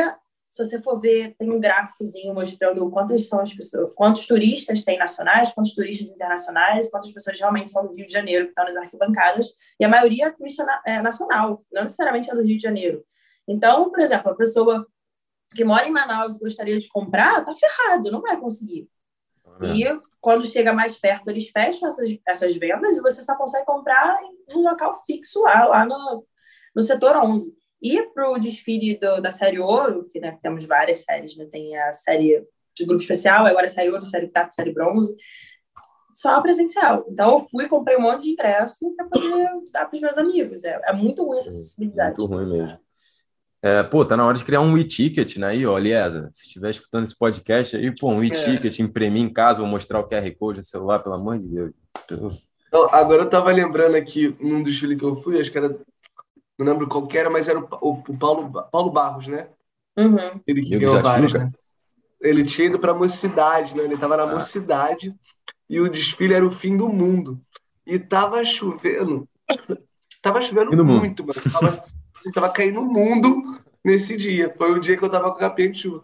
se você for ver, tem um gráficozinho mostrando quantas são as pessoas, quantos turistas tem nacionais, quantos turistas internacionais, quantas pessoas realmente são do Rio de Janeiro que estão nas arquibancadas, e a maioria é turista é, nacional, não necessariamente é do Rio de Janeiro. Então, por exemplo, a pessoa que mora em Manaus e gostaria de comprar, tá ferrado, não vai conseguir. É. E quando chega mais perto, eles fecham essas, essas vendas e você só consegue comprar em um local fixo lá, lá no, no setor 11. E para o desfile do, da série Ouro, que né, temos várias séries, né? tem a série de grupo especial, agora a série Ouro, série Prata, série Bronze, só presencial. Então eu fui, comprei um monte de ingresso para poder dar para os meus amigos. É, é muito ruim essa acessibilidade.
Muito ruim mesmo. É, pô, tá na hora de criar um e-ticket, né? Aí, ó, Liesa, se estiver escutando esse podcast aí, pô, um e-ticket, é. imprimir em casa, vou mostrar o QR Code no celular, pelo amor de Deus.
Não, agora eu tava lembrando aqui, num dos filhos que eu fui, acho que era não lembro qual que era, mas era o, o, o Paulo, Paulo Barros, né?
Uhum.
Ele que ganhou vários, né? Ele tinha ido para a mocidade, né? Ele estava na ah. mocidade e o desfile era o fim do mundo. E tava chovendo. tava chovendo muito, mano. Tava, tava caindo o mundo nesse dia. Foi o dia que eu tava com a capinha de chuva.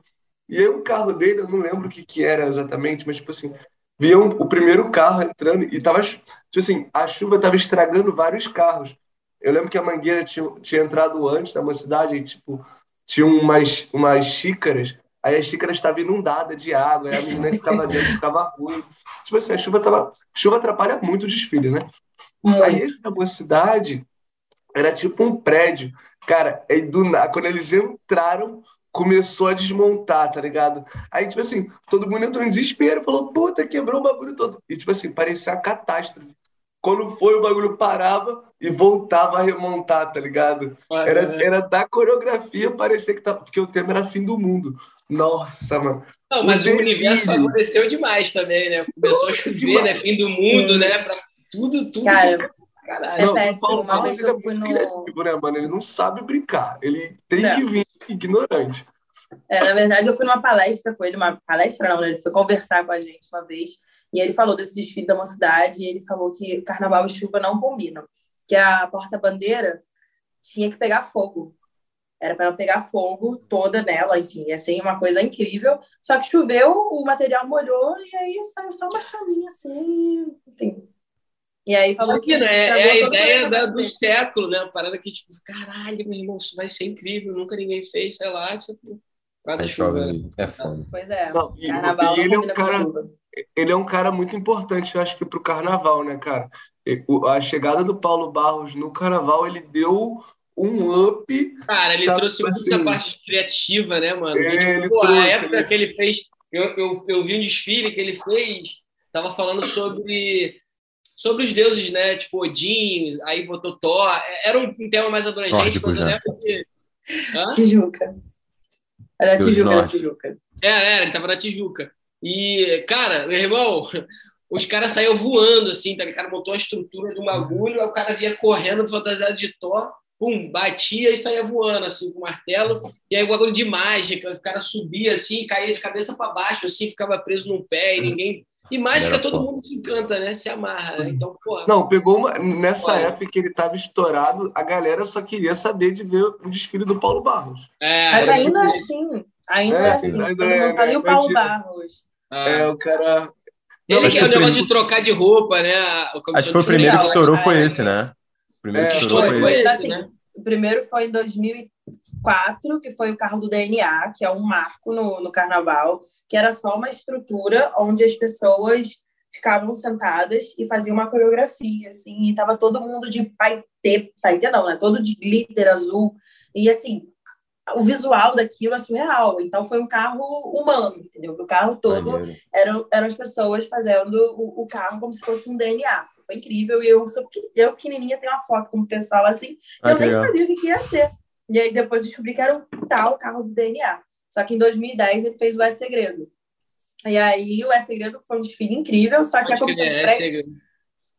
E aí o carro dele, eu não lembro o que, que era exatamente, mas tipo assim, viam o primeiro carro entrando e tava, tipo assim, a chuva tava estragando vários carros. Eu lembro que a mangueira tinha, tinha entrado antes da mocidade e, tipo, tinha umas, umas xícaras, aí a xícara estava inundada de água, aí a menina que estava dentro ficava ruim. Tipo assim, a chuva tava. Chuva atrapalha muito o desfile, né? Aí esse da mocidade era tipo um prédio. Cara, aí do, quando eles entraram, começou a desmontar, tá ligado? Aí, tipo assim, todo mundo entrou em desespero, falou, puta, quebrou o bagulho todo. E, tipo assim, parecia uma catástrofe. Quando foi, o bagulho parava e voltava a remontar, tá ligado? Era, era da coreografia parecer que tá. Porque o tema era fim do mundo. Nossa, mano.
Não, mas o, o universo favoreceu demais também, né? Começou a chover, demais. né? Fim do mundo, né? Pra tudo, tudo.
Cara, Caralho. É não, péssimo. Paulo
Uma vez é no... criativo, né, mano? Ele não sabe brincar. Ele tem não. que vir ignorante.
É, na verdade, eu fui numa palestra com ele, uma palestra não, né? Ele foi conversar com a gente uma vez, e ele falou desse desfile da mocidade, e ele falou que carnaval e chuva não combinam, que a porta-bandeira tinha que pegar fogo. Era para ela pegar fogo toda nela, enfim, assim, uma coisa incrível. Só que choveu, o material molhou, e aí saiu só uma chaminha assim, enfim, e aí falou Aqui, que.
Né? É a ideia da, do século, né? Uma parada que, tipo, caralho, meu irmão, isso vai ser incrível, nunca ninguém fez, sei lá, tipo.
Cada chuva. É foda.
Pois é. Não, e, carnaval
e ele é um cara. Ele é um cara muito importante, eu acho que, pro carnaval, né, cara? A chegada do Paulo Barros no carnaval, ele deu um up.
Cara, ele sabe, trouxe assim, muita parte criativa, né, mano? É, tipo, ele pô, trouxe, a época ele... que ele fez. Eu, eu, eu vi um desfile que ele fez, tava falando sobre sobre os deuses, né? Tipo Odin, aí botou Thor. É, era um tema mais abrangente, mas eu lembro que.
Hã? Tijuca. Era Tijuca, era Tijuca.
É, é, ele tava na Tijuca. E, cara, meu irmão, os caras saíam voando, assim, tá? O cara montou a estrutura do bagulho, aí o cara vinha correndo fantasiado de Thor, pum, batia e saía voando, assim, com o martelo. E aí o bagulho de mágica, o cara subia, assim, caía de cabeça para baixo, assim, ficava preso num pé e ninguém e mágica todo mundo se encanta, né? Se amarra, né? Então, porra.
Não, pegou uma. Nessa época que ele tava estourado, a galera só queria saber de ver o desfile do Paulo Barros.
É, Mas ainda assim. Ainda é, assim. Ainda é, não falei o Paulo Barros.
Ah. É, o cara.
Ele não, que é o negócio de trocar de roupa, né?
Acho que foi o primeiro que estourou, foi esse, né?
O primeiro que estourou foi, esse. Assim, né? O primeiro foi em 2004, que foi o carro do DNA, que é um marco no, no carnaval, que era só uma estrutura onde as pessoas ficavam sentadas e faziam uma coreografia, assim, e tava todo mundo de paetê, paetê não, né? Todo de glitter azul, e assim, o visual daquilo é surreal. Então foi um carro humano, entendeu? O carro todo eram, eram as pessoas fazendo o, o, carro como se fosse um DNA. Foi incrível. E eu, sou, eu pequenininha, tenho uma foto com o pessoal assim. Ah, eu nem legal. sabia o que ia ser. E aí depois descobri que era o tal carro do DNA. Só que em 2010 ele fez o É Segredo. E aí o É Segredo foi um desfile incrível, só que a comissão de é frente...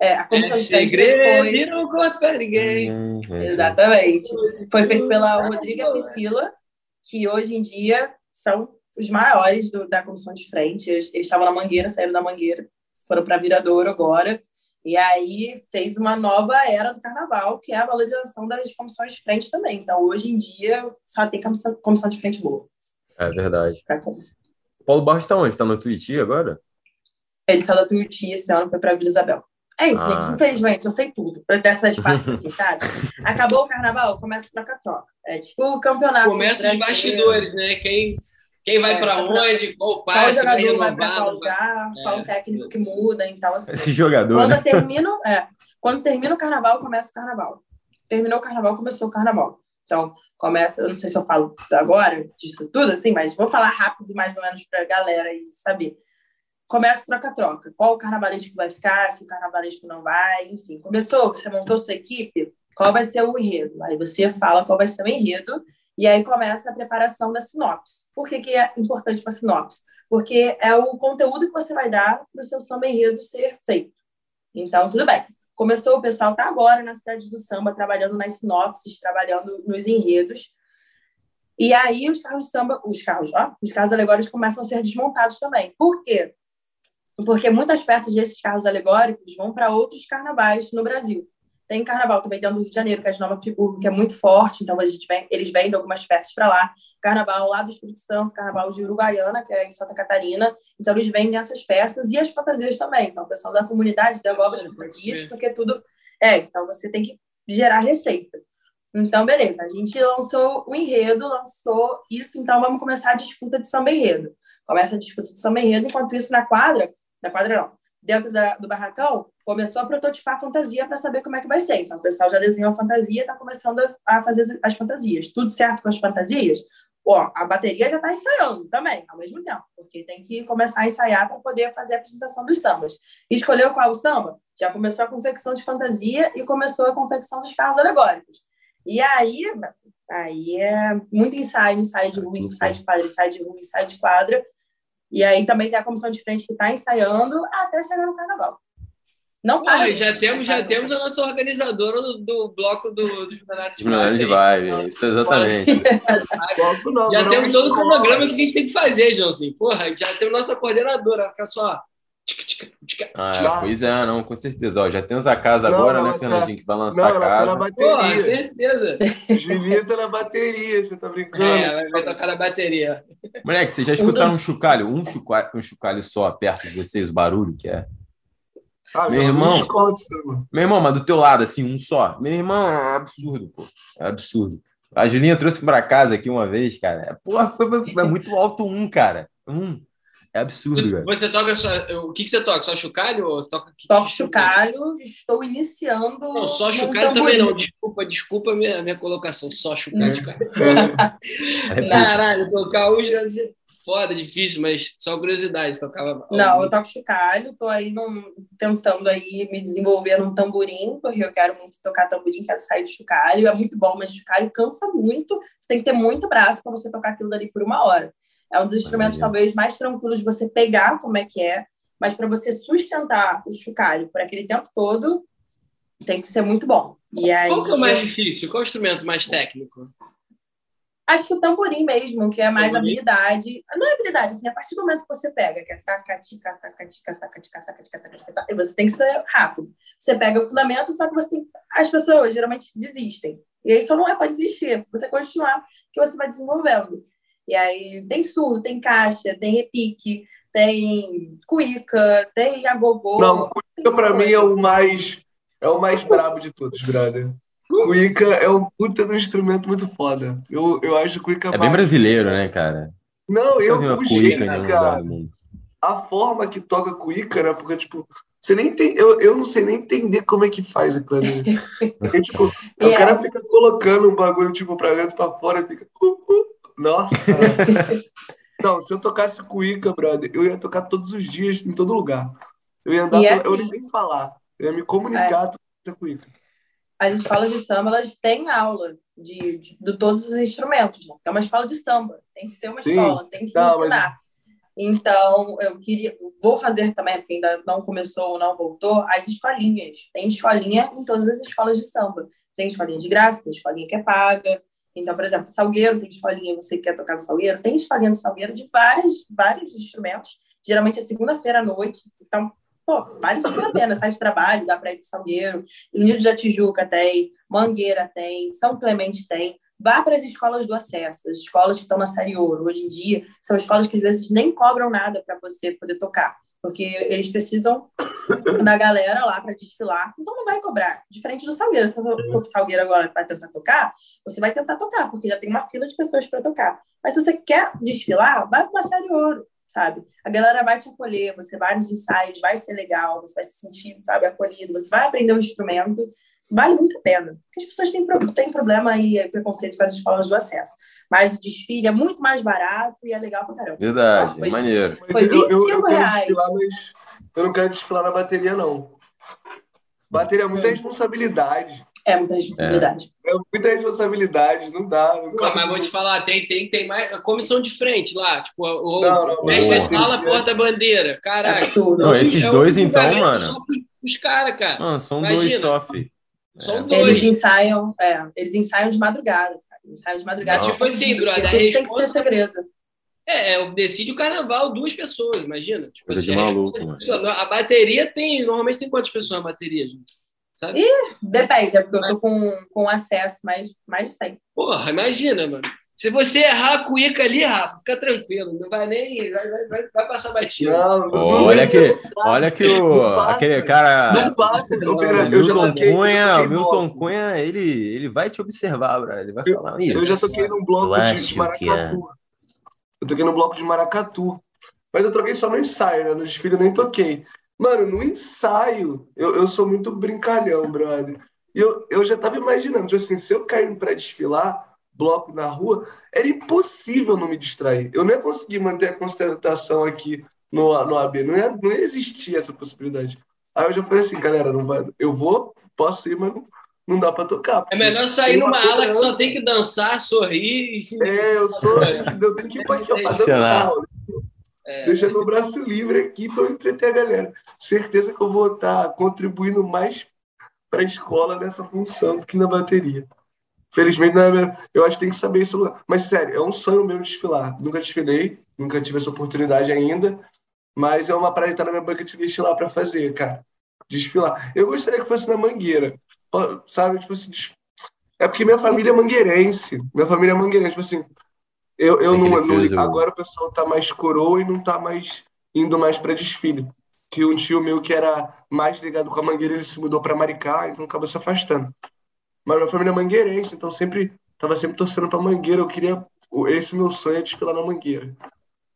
É, a comissão é de frente foi...
não conta pra ninguém.
Exatamente. Foi feito pela Rodriga Priscila, que hoje em dia são os maiores do, da comissão de frente. Eles, eles estavam na Mangueira, saíram da Mangueira, foram para Viradouro agora. E aí fez uma nova era do carnaval, que é a valorização das comissões de frente também. Então, hoje em dia, só tem comissão, comissão de frente boa.
É verdade. Paulo Barros está onde? Está no Tuiuti agora?
Ele saiu da Tuiuti esse ano, foi para Vila Isabel. É isso, ah. gente. Infelizmente, eu sei tudo dessas partes, assim, sabe? Acabou o carnaval, começa troca-troca. É tipo o campeonato.
Começa os bastidores, né? Quem, quem vai é, para onde, qual passe,
qual jogador vai para qual lugar, é. qual técnico que muda. Então, assim.
Esse jogador.
Quando,
né?
termina, é, quando termina o carnaval, começa o carnaval. Terminou o carnaval, começou o carnaval. Então, começa, eu não sei se eu falo agora disso tudo, assim, mas vou falar rápido, mais ou menos, para a galera aí saber. Começa troca-troca. Qual o carnavalesco vai ficar, se o carnavalesco não vai, enfim. Começou, você montou sua equipe, qual vai ser o enredo? Aí você fala qual vai ser o enredo, e aí começa a preparação da sinopse. Por que, que é importante para a sinopse? Porque é o conteúdo que você vai dar para o seu samba enredo ser feito. Então, tudo bem começou, o pessoal tá agora na cidade do samba, trabalhando nas sinopses, trabalhando nos enredos. E aí os carros de samba, os carros, ó, os carros alegóricos começam a ser desmontados também. Por quê? Porque muitas peças desses carros alegóricos vão para outros carnavais no Brasil. Tem carnaval também dentro do Rio de Janeiro, que é de Nova Friburgo, que é muito forte, então a gente vem, eles vendem algumas peças para lá. Carnaval lá do Espírito Santo, carnaval de Uruguaiana, que é em Santa Catarina. Então eles vendem essas peças e as fantasias também. Então o pessoal da comunidade devolve as fantasias, porque tudo. É, então você tem que gerar receita. Então, beleza, a gente lançou o enredo, lançou isso, então vamos começar a disputa de samba enredo. Começa a disputa de samba enredo, enquanto isso na quadra, na quadra não, dentro da, do barracão, começou a prototipar a fantasia para saber como é que vai ser. Então, o pessoal já desenhou a fantasia, está começando a fazer as fantasias. Tudo certo com as fantasias? Ó, a bateria já está ensaiando também, ao mesmo tempo, porque tem que começar a ensaiar para poder fazer a apresentação dos sambas. escolheu qual samba? Já começou a confecção de fantasia e começou a confecção dos carros alegóricos. E aí, aí é muito ensaio, ensaio de rua, ensaio de quadra, ensaio de rua, ensaio de quadra, e aí também tem a comissão de frente que está ensaiando até chegar no carnaval.
Não para. Já temos, já temos a nossa organizadora do, do bloco do, dos Milionários
de Vibe. de Vibe, isso exatamente.
não, já temos todo o cronograma que a gente tem que fazer, João. Assim. Porra, já temos nossa coordenadora, fica só.
Ah, pois é, não, com certeza. Ó, já temos a casa não, agora, né, tá... Fernandinho, que vai lançar não, a casa. Tá
na bateria.
Porra, certeza.
Julinha tá na bateria, você tá brincando? É,
vai tocar na bateria.
Moleque, vocês já escutaram um chocalho, um chocalho, um chocalho só perto de vocês, o barulho que é? Ah, meu irmão, meu irmão, mas do teu lado, assim, um só. Meu irmão, é absurdo, pô. É absurdo. A Julinha trouxe para casa aqui uma vez, cara. Porra, foi, foi muito alto um, cara. Um. É absurdo,
cara. Você toca só. O que, que você toca? Só chocalho? Ou você toca...
Toco chocalho, estou iniciando.
Não, só chocalho também não. Desculpa, desculpa a minha, minha colocação. Só chocalho, é. cara. É Caralho, tocar os foda, difícil, mas só curiosidade, tocava.
Não, eu toco chocalho, tô aí num, tentando aí me desenvolver num tamborim, porque eu quero muito tocar tamborim, quero sair do chocalho, é muito bom, mas chocalho cansa muito, você tem que ter muito braço para você tocar aquilo dali por uma hora. É um dos instrumentos talvez mais tranquilos de você pegar como é que é, mas para você sustentar o chocalho por aquele tempo todo, tem que ser muito bom. E aí,
Qual que é o mais difícil? Qual é o instrumento mais técnico?
Acho que o tamborim mesmo, que é mais tamborim. habilidade. Não é habilidade, assim, a partir do momento que você pega, que é tacatica, tacatica, tacatica, tacatica, tacatica, e você tem que ser rápido. Você pega o fundamento, só que você tem As pessoas geralmente desistem. E aí só não é para desistir, você continuar, que você vai desenvolvendo. E aí tem surdo, tem caixa, tem repique, tem cuíca, tem agogô.
Não, cuíca para mim é o mais é o mais brabo de todos, brother. Cuíca é um puta do instrumento muito foda. Eu, eu acho cuíca
É bem brasileiro, né, cara?
Não, eu o jeito, cara. A forma que toca cuíca, né? Porque, tipo, você nem tem. Eu, eu não sei nem entender como é que faz aquilo ali. Porque, tipo, yeah. o cara fica colocando um bagulho, tipo, pra dentro, pra fora, e fica. Uh, uh, nossa! não, se eu tocasse cuíca, brother, eu ia tocar todos os dias, em todo lugar. Eu ia andar, assim, eu ia nem falar. Eu ia me comunicar
é. com cuíca. As escolas de samba, elas têm aula de, de, de todos os instrumentos, né? É uma escola de samba, tem que ser uma Sim. escola, tem que não, ensinar. Mas... Então, eu queria, vou fazer também, porque ainda não começou ou não voltou, as escolinhas. Tem escolinha em todas as escolas de samba. Tem escolinha de graça, tem escolinha que é paga, então, por exemplo, salgueiro, tem escolinha, você que quer tocar no salgueiro, tem escolinha no salgueiro de vários, vários instrumentos, geralmente é segunda-feira à noite, então, pô, vale super a pena, sai de trabalho, dá para ir pro salgueiro, Unidos da Tijuca tem, Mangueira tem, São Clemente tem, vá para as escolas do acesso, as escolas que estão na série ouro, hoje em dia, são escolas que às vezes nem cobram nada para você poder tocar porque eles precisam da galera lá para desfilar, então não vai cobrar. Diferente do Salgueiro, se eu for pro Salgueiro agora para tentar tocar, você vai tentar tocar, porque já tem uma fila de pessoas para tocar. Mas se você quer desfilar, vai para uma série ouro, sabe? A galera vai te acolher, você vai nos ensaios, vai ser legal, você vai se sentir, sabe, acolhido, você vai aprender um instrumento vale muito a pena. Porque as pessoas têm, têm problema e preconceito com as escolas do acesso. Mas o desfile é muito mais barato e é legal pra caramba.
Verdade, então, foi, maneiro.
Foi 25 eu, eu, eu reais.
Desfilar, mas eu não quero desfilar na bateria, não. Bateria é muita hum. responsabilidade.
É muita responsabilidade.
É, é muita responsabilidade, não dá. Não
Pô, mas vou te falar, tem, tem, tem mais. A comissão de frente lá, tipo, o, não, não, mestre sala, porta-bandeira. Caraca.
Não, esses é dois, então, mano.
os caras, cara.
Mano, são Imagina. dois só, filho.
São é. dois.
Eles ensaiam, é, eles ensaiam de madrugada, cara. Ensaiam de madrugada.
Não. Tipo assim, brother.
Tem que ser segredo.
É, é, decide o carnaval duas pessoas, imagina.
Tipo, Coisa assim, de maluco, mano.
A bateria tem. Normalmente tem quantas pessoas na bateria, gente?
Sabe? Ih, depende, é porque eu tô com, com acesso mais, mais de 100.
Porra, imagina, mano. Se você errar a cuíca ali, Rafa, fica tranquilo, não vai nem. Vai, vai, vai passar batido. Não,
não, olha que, olha que o, aquele cara.
Não passa,
eu já toquei, Cunha, o Milton Cunha, ele, ele vai te observar, bro. Ele vai
eu,
falar.
Eu já toquei num bloco de, de maracatu. Eu toquei num bloco de maracatu. Mas eu troquei só no ensaio, né? No desfile eu nem toquei. Mano, no ensaio, eu, eu sou muito brincalhão, brother. E eu, eu já tava imaginando, tipo assim, se eu cair pra desfilar bloco na rua, era impossível não me distrair. Eu não ia conseguir manter a concentração aqui no, no AB, não ia, não ia existir essa possibilidade. Aí eu já falei assim, galera, não vai, eu vou, posso ir, mas não, não dá para tocar.
É melhor sair numa ala que só tem que dançar, sorrir.
É, eu sou, eu tenho que ir para aqui para dançar. É. Deixa meu braço livre aqui para eu entreter a galera. Certeza que eu vou estar contribuindo mais para a escola nessa função do que na bateria. Felizmente, né, eu acho que tem que saber isso. Mas, sério, é um sonho meu desfilar. Nunca desfilei, nunca tive essa oportunidade ainda. Mas é uma praia que tá na minha bucket list lá para fazer, cara. Desfilar. Eu gostaria que fosse na Mangueira. Sabe, tipo assim. É porque minha família é mangueirense. Minha família é mangueirense. Tipo assim, eu, eu não, não, Agora o pessoal tá mais coroa e não tá mais indo mais para desfile. Que um tio meu que era mais ligado com a Mangueira, ele se mudou para Maricá, então acaba se afastando. Mas minha família é mangueirense, então sempre tava sempre torcendo para Mangueira. Eu queria esse meu sonho é desfilar na Mangueira.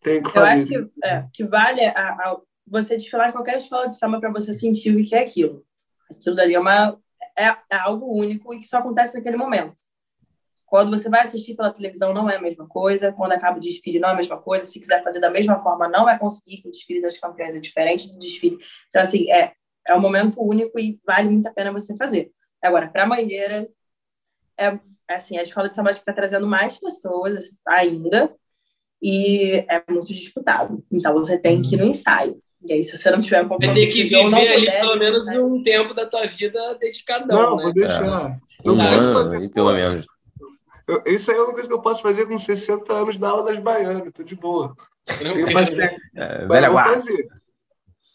Tem que fazer.
Eu acho que, é, que vale a, a, você desfilar em qualquer escola de samba para você sentir o que é aquilo. Aquilo dali é, uma, é, é algo único e que só acontece naquele momento. Quando você vai assistir pela televisão, não é a mesma coisa. Quando acaba o desfile, não é a mesma coisa. Se quiser fazer da mesma forma, não vai conseguir, o desfile das campeãs é diferente do desfile. Então, assim, é, é um momento único e vale muito a pena você fazer. Agora, para a Mangueira, é assim, a escola de samba está trazendo mais pessoas ainda e é muito disputado. Então, você tem que ir no ensaio. E aí, se você não tiver um
compromisso... Vai ter que viver ali puder, pelo menos um tempo da tua vida dedicadão,
Não,
né?
vou deixar. É.
Eu não preciso fazer... Pelo menos.
Eu, isso aí é uma coisa que eu posso fazer com 60 anos na aula das baianas, tô de boa. Paciência. É,
velha
vou fazer.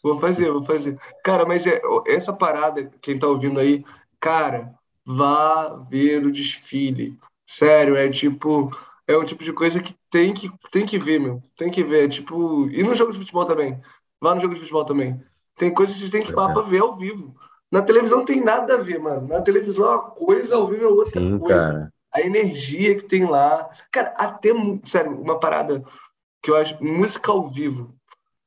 Vou fazer, vou fazer. Cara, mas é, essa parada, quem tá ouvindo aí, cara, vá ver o desfile. Sério, é tipo. É um tipo de coisa que tem que, tem que ver, meu. Tem que ver. É tipo. E no jogo de futebol também. Vá no jogo de futebol também. Tem coisas que você tem que ir lá pra ver ao vivo. Na televisão não tem nada a ver, mano. Na televisão é uma coisa, ao vivo é outra
Sim,
coisa.
Cara.
A energia que tem lá. Cara, até. Sério, uma parada que eu acho. Música ao vivo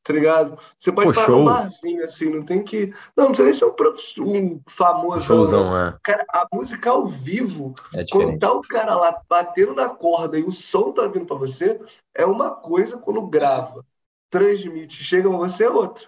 tá ligado? Você pode Pô, parar num barzinho, assim, não tem que. Não, não precisa nem ser um, prof... um famoso.
Showzão, é.
Cara, a música ao vivo, é quando tá o cara lá batendo na corda e o som tá vindo pra você, é uma coisa quando grava, transmite, chega pra você é outra.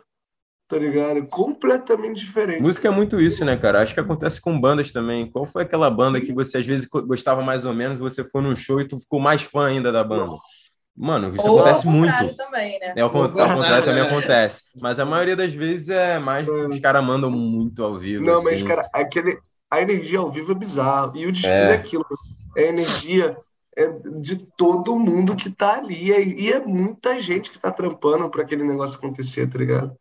Tá ligado? Completamente diferente.
Música é muito isso, né, cara? Acho que acontece com bandas também. Qual foi aquela banda que você às vezes gostava mais ou menos, você foi num show e tu ficou mais fã ainda da banda? Nossa. Mano, isso Ou acontece muito.
Também, né?
É, ao, contrário também acontece. Mas a maioria das vezes é mais. Os caras mandam muito ao vivo.
Não,
assim.
mas, cara, aquele, a energia ao vivo é bizarro. E o desfile é, é aquilo. É a energia é de todo mundo que tá ali. E é muita gente que tá trampando para aquele negócio acontecer, tá ligado?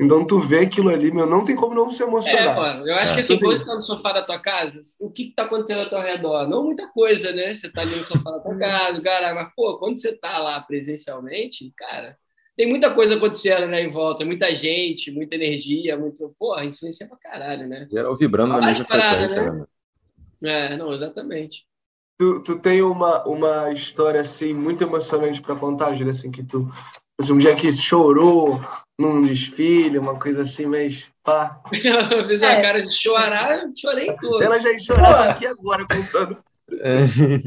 Então tu vê aquilo ali, meu, não tem como não se emocionar.
É, mano, eu acho é. que assim, quando você tá no sofá da tua casa, o que, que tá acontecendo ao teu redor? Não muita coisa, né? Você tá ali no sofá da tua casa, cara, mas, pô, quando você tá lá presencialmente, cara, tem muita coisa acontecendo, né, em volta, muita gente, muita energia, muito, pô, influencia pra caralho, né?
Geral vibrando na mesma parada, frequência, né?
né? É, não, exatamente.
Tu, tu tem uma, uma história, assim, muito emocionante pra contar, Júlia, assim, que tu assim, um dia que chorou num desfile, uma coisa assim, mas pá.
Eu fiz a é. cara de chorar, eu chorei tudo.
Ela já chorou aqui agora contando.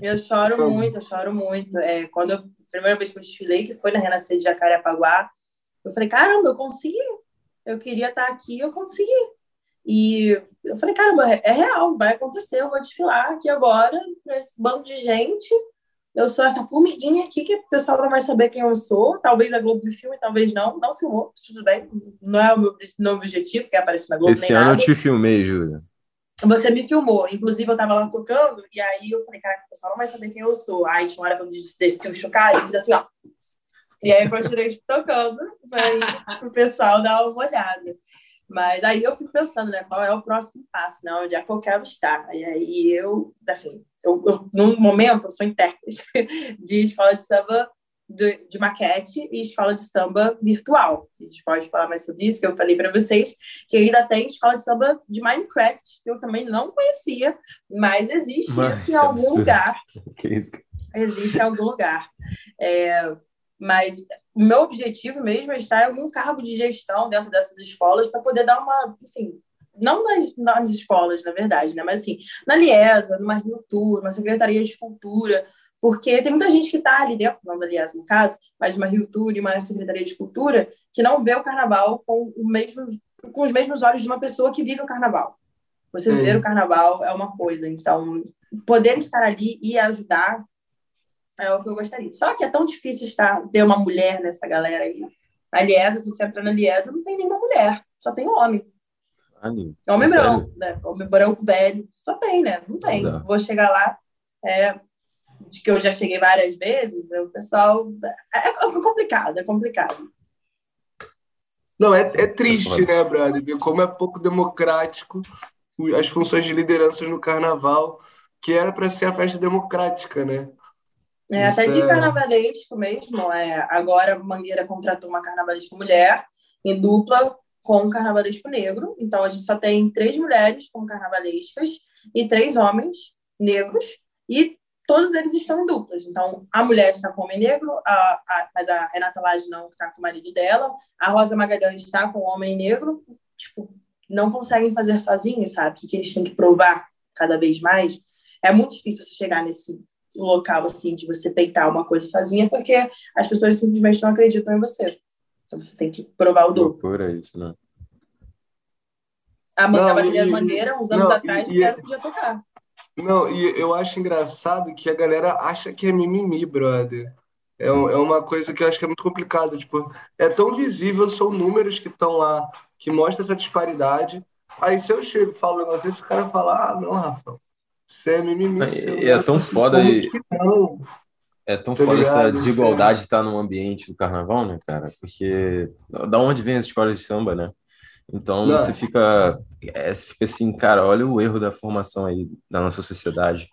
Eu choro muito, eu choro muito. É, quando eu, a primeira vez que eu desfilei, que foi na Renascer de Jacarepaguá, eu falei, caramba, eu consegui. Eu queria estar aqui, eu consegui. E eu falei, caramba, é, é real, vai acontecer, eu vou desfilar aqui agora, para esse bando de gente, eu sou essa formiguinha aqui que o pessoal não vai saber quem eu sou. Talvez a Globo me filme, talvez não. Não filmou, tudo bem. Não é o meu, meu objetivo, que é aparecer na Globo.
Esse ano nada. eu te filmei, Júlia.
Você me filmou. Inclusive, eu tava lá tocando, e aí eu falei, cara, o pessoal não vai saber quem eu sou. Aí tinha uma hora que eu desci o chocar, e fiz assim, ó. E aí eu continuei tocando, para o pessoal dar uma olhada. Mas aí eu fico pensando, né, qual é o próximo passo, né, onde é que eu quero estar. E aí eu, assim, eu, eu no momento, eu sou intérprete de escola de samba de, de, maquete e escola de samba virtual. A gente pode falar mais sobre isso, que eu falei para vocês, que ainda tem escola de samba de Minecraft, que eu também não conhecia, mas existe mas, isso em algum absurdo. lugar. Que isso? Existe em algum lugar. É, mas o meu objetivo mesmo é estar em algum cargo de gestão dentro dessas escolas para poder dar uma, enfim, não nas, nas escolas, na verdade, né? Mas assim, na Liesa, numa Rio Tour, uma Secretaria de Cultura, porque tem muita gente que está ali dentro, não da Liesa no caso, mas uma Rio Tour e uma Secretaria de Cultura, que não vê o carnaval com, o mesmo, com os mesmos olhos de uma pessoa que vive o carnaval. Você viver o carnaval é uma coisa, então poder estar ali e ajudar é o que eu gostaria. Só que é tão difícil estar, ter uma mulher nessa galera aí. A Liesa, se você entrar na Liesa, não tem nenhuma mulher, só tem homem. Ali, homem é branco, né? Homem branco velho, só tem, né? Não tem. Exato. Vou chegar lá, é, de que eu já cheguei várias vezes, o pessoal. É, é complicado, é complicado.
Não, é, é triste, né, brother? Ver como é pouco democrático as funções de liderança no carnaval, que era para ser a festa democrática, né?
É, até de é... carnavalesco mesmo. É, agora Mangueira contratou uma carnavalesca mulher em dupla com um carnavalesco negro. Então a gente só tem três mulheres como carnavalescas e três homens negros e todos eles estão em duplas. Então a mulher está com o homem negro, a, a, mas a Renata Lage não está com o marido dela. A Rosa Magalhães está com o homem negro. Tipo, não conseguem fazer sozinhos, sabe? Que, que eles têm que provar cada vez mais. É muito difícil você chegar nesse local assim de você peitar uma coisa sozinha, porque as pessoas simplesmente não acreditam em você. Então você tem que provar o duplo.
Loucura isso, né?
A Amanda Maria Mangueira, uns anos não, atrás, e, e, podia tocar.
Não, e eu acho engraçado que a galera acha que é mimimi, brother. É, é uma coisa que eu acho que é muito complicado. Tipo, é tão visível, são números que estão lá, que mostram essa disparidade. Aí se eu chego e falo um negócio, esse cara fala, ah, não, Rafa, você é mimimi.
É, é tão foda e... É tão tá foda ligado, essa desigualdade estar tá no ambiente do carnaval, né, cara? Porque da onde vem as escolas de samba, né? Então Não. você fica, é, você fica assim, cara, olha o erro da formação aí da nossa sociedade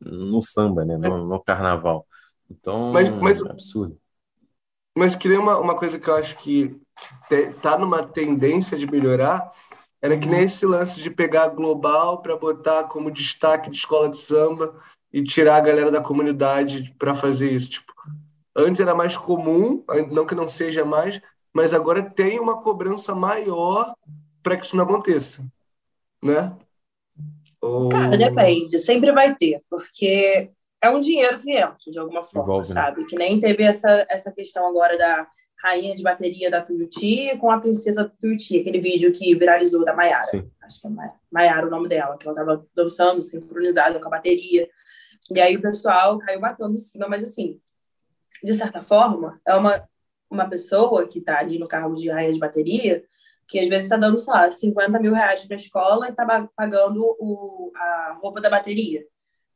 no samba, né? No, no carnaval. Então,
mas, mas,
é absurdo.
Mas queria uma, uma coisa que eu acho que tá numa tendência de melhorar era que nem esse lance de pegar global para botar como destaque de escola de samba e tirar a galera da comunidade para fazer isso. Tipo, antes era mais comum, não que não seja mais, mas agora tem uma cobrança maior para que isso não aconteça, né?
Ou... Cara, depende, sempre vai ter, porque é um dinheiro que entra de alguma forma, Envolve, né? sabe? Né? Que nem teve essa, essa questão agora da rainha de bateria da Tuiuti com a princesa da Tuiuti, aquele vídeo que viralizou da Maiara. Acho que é Maiara o nome dela, que ela estava dançando sincronizada com a bateria. E aí o pessoal caiu matando em cima, mas assim, de certa forma, é uma, uma pessoa que está ali no cargo de rainha de bateria que às vezes está dando, sei lá, 50 mil reais para a escola e está pagando o, a roupa da bateria.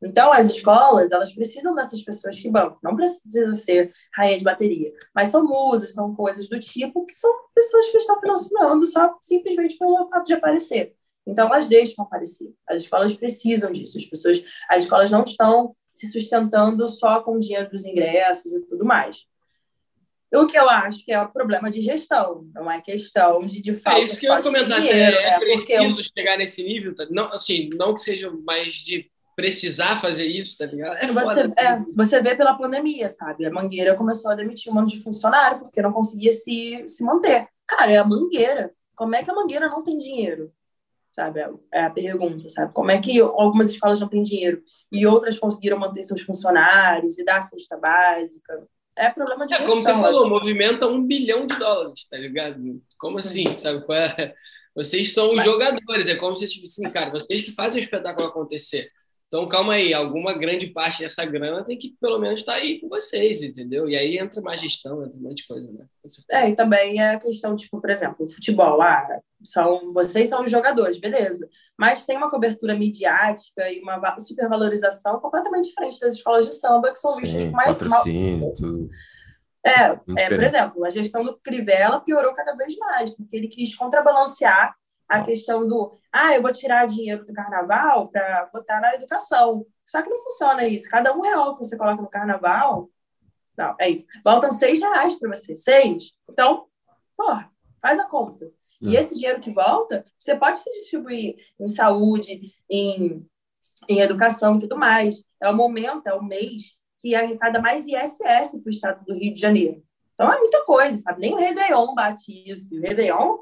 Então, as escolas, elas precisam dessas pessoas que vão. Não precisa ser rainha de bateria, mas são musas, são coisas do tipo que são pessoas que estão financiando só simplesmente pelo fato de aparecer. Então, elas deixam aparecer. As escolas precisam disso. As pessoas, as escolas não estão se sustentando só com o dinheiro dos ingressos e tudo mais. O que eu acho que é o problema de gestão, não é questão de, de fato.
É isso que eu ia comentar. Dinheiro, é, é preciso eu... chegar nesse nível, tá? não, assim, não que seja mais de precisar fazer isso, tá ligado? É
você, é, você vê pela pandemia, sabe? A Mangueira começou a demitir um monte de funcionário porque não conseguia se, se manter. Cara, é a Mangueira. Como é que a Mangueira não tem dinheiro? Sabe? É, é a pergunta, sabe? Como é que algumas escolas não têm dinheiro e outras conseguiram manter seus funcionários e dar cesta básica? É problema de
É como você falou, movimenta um bilhão de dólares, tá ligado? Como assim, sabe? É? Vocês são os Mas... jogadores, é como se, tipo assim, cara, vocês que fazem o espetáculo acontecer. Então, calma aí, alguma grande parte dessa grana tem que pelo menos estar tá aí com vocês, entendeu? E aí entra mais gestão, entra um monte de coisa, né?
É, e também é a questão, tipo, por exemplo, o futebol, ah, são, vocês são os jogadores, beleza. Mas tem uma cobertura midiática e uma supervalorização completamente diferente das escolas de samba, que são Sim, vistas com mais...
Patrocínio, mal... tudo.
É, é, por exemplo, a gestão do Crivella piorou cada vez mais, porque ele quis contrabalancear a questão do, ah, eu vou tirar dinheiro do carnaval para botar na educação. Só que não funciona isso. Cada um real que você coloca no carnaval, não, é isso. Voltam seis reais para você. Seis. Então, porra, faz a conta. E hum. esse dinheiro que volta, você pode distribuir em saúde, em, em educação e tudo mais. É o momento, é o mês que arrecada mais ISS para o estado do Rio de Janeiro. Então é muita coisa, sabe? Nem o Réveillon bate isso. O Réveillon,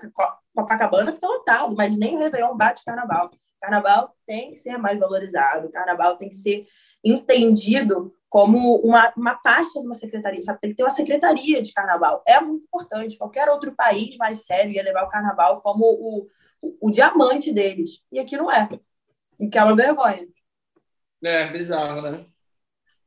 Copacabana fica lotado, mas nem o Réveillon bate Carnaval. Carnaval tem que ser mais valorizado, Carnaval tem que ser entendido como uma, uma taxa de uma secretaria, sabe? Tem que ter uma secretaria de Carnaval. É muito importante. Qualquer outro país mais sério ia levar o Carnaval como o, o, o diamante deles. E aqui não é. E que é uma vergonha.
É, bizarro, né?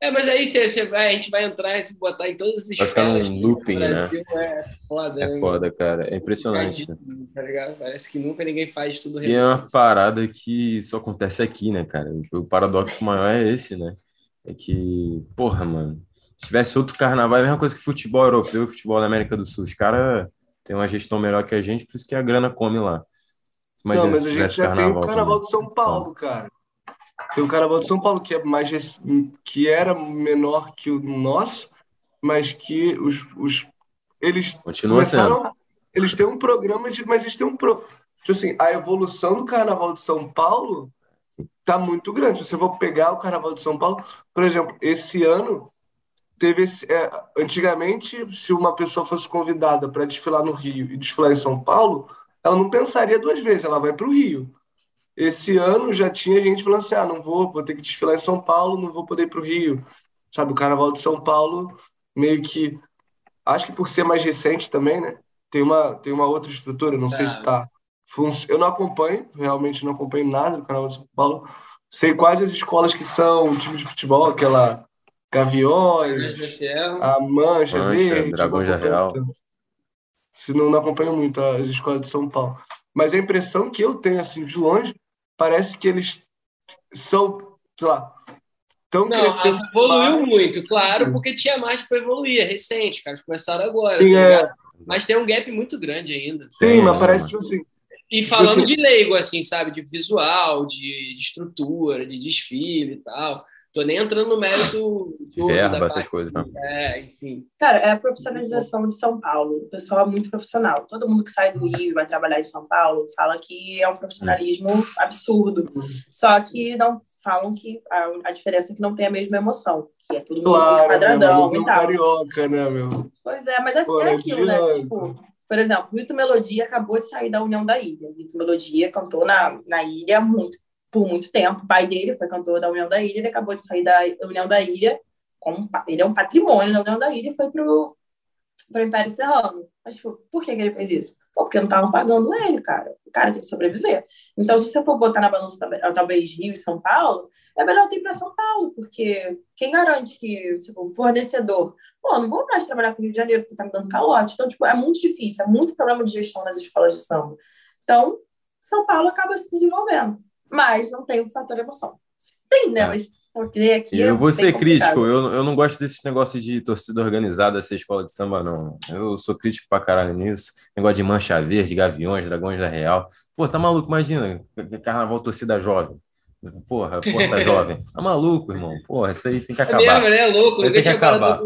É, mas aí você, você vai, a gente vai entrar e botar em todos esses
Vai ficar num looping, né? É foda, é né? foda, cara. É impressionante.
Tá ligado? Parece que nunca ninguém faz tudo
E é uma parada que só acontece aqui, né, cara? O paradoxo maior é esse, né? É que, porra, mano, se tivesse outro carnaval, é a mesma coisa que futebol europeu e futebol da América do Sul. Os caras têm uma gestão melhor que a gente, por isso que a grana come lá.
Imagina não, mas a gente já tem o carnaval de São Paulo, cara. Tem o Carnaval de São Paulo, que é mais que era menor que o nosso, mas que os, os eles
Continua começaram, sendo.
eles têm um programa de, mas eles têm um pro, tipo assim, a evolução do Carnaval de São Paulo tá muito grande. Se você for pegar o Carnaval de São Paulo, por exemplo, esse ano teve esse, é, antigamente se uma pessoa fosse convidada para desfilar no Rio e desfilar em São Paulo, ela não pensaria duas vezes, ela vai para o Rio. Esse ano já tinha gente falando assim: ah, não vou, vou ter que desfilar em São Paulo, não vou poder ir para o Rio. Sabe, o Carnaval de São Paulo, meio que. Acho que por ser mais recente também, né? Tem uma, tem uma outra estrutura, não é. sei se está. Eu não acompanho, realmente não acompanho nada do Carnaval de São Paulo. Sei quais as escolas que são time de futebol, aquela Gaviões, a Mancha, Mancha Verde.
Dragão de Real.
Se não, não acompanho muito as escolas de São Paulo. Mas a impressão que eu tenho, assim, de longe, parece que eles são, sei lá, estão crescendo.
Evoluiu mais. muito, claro, porque tinha mais para evoluir, é recente, cara, começaram agora. Sim, tá é. Mas tem um gap muito grande ainda.
Sim, mas parece tipo assim.
E tipo falando tipo assim, de leigo, assim, sabe? De visual, de, de estrutura, de desfile e tal. Tô nem entrando no mérito
de verba, essas coisas,
não. É, enfim.
Cara, é a profissionalização de São Paulo. O pessoal é muito profissional. Todo mundo que sai do Rio e vai trabalhar em São Paulo fala que é um profissionalismo absurdo. Só que não falam que a, a diferença é que não tem a mesma emoção, que é tudo claro, muito quadradão
e tal. carioca, né, meu?
Pois é, mas é, Pô, é aquilo, né? Tipo, por exemplo, Rito Melodia acabou de sair da União da Ilha. Rito Melodia cantou na, na ilha há muito por muito tempo. O pai dele foi cantor da União da Ilha, ele acabou de sair da União da Ilha, como, ele é um patrimônio da União da Ilha e foi para o Império Serrano. Mas, tipo, por que, que ele fez isso? Pô, porque não estavam pagando ele, cara. O cara tem que sobreviver. Então, se você for botar na balança talvez Rio e São Paulo, é melhor ter para São Paulo, porque quem garante que, tipo, fornecedor, pô, não vou mais trabalhar com o Rio de Janeiro porque tá me dando calote. Então, tipo, é muito difícil, é muito problema de gestão nas escolas de samba. Então, São Paulo acaba se desenvolvendo mas não tem o fator emoção. Tem, né? É. Mas porque aqui.
Eu vou ser crítico, eu, eu não gosto desse negócio de torcida organizada ser escola de samba, não. Eu sou crítico pra caralho nisso. Negócio de mancha verde, gaviões, dragões da real. Pô, tá maluco? Imagina, carnaval torcida jovem. Porra, força jovem. Tá maluco, irmão. Porra, isso aí tem que é acabar. É, mesmo,
né? É louco,
tem que acabar.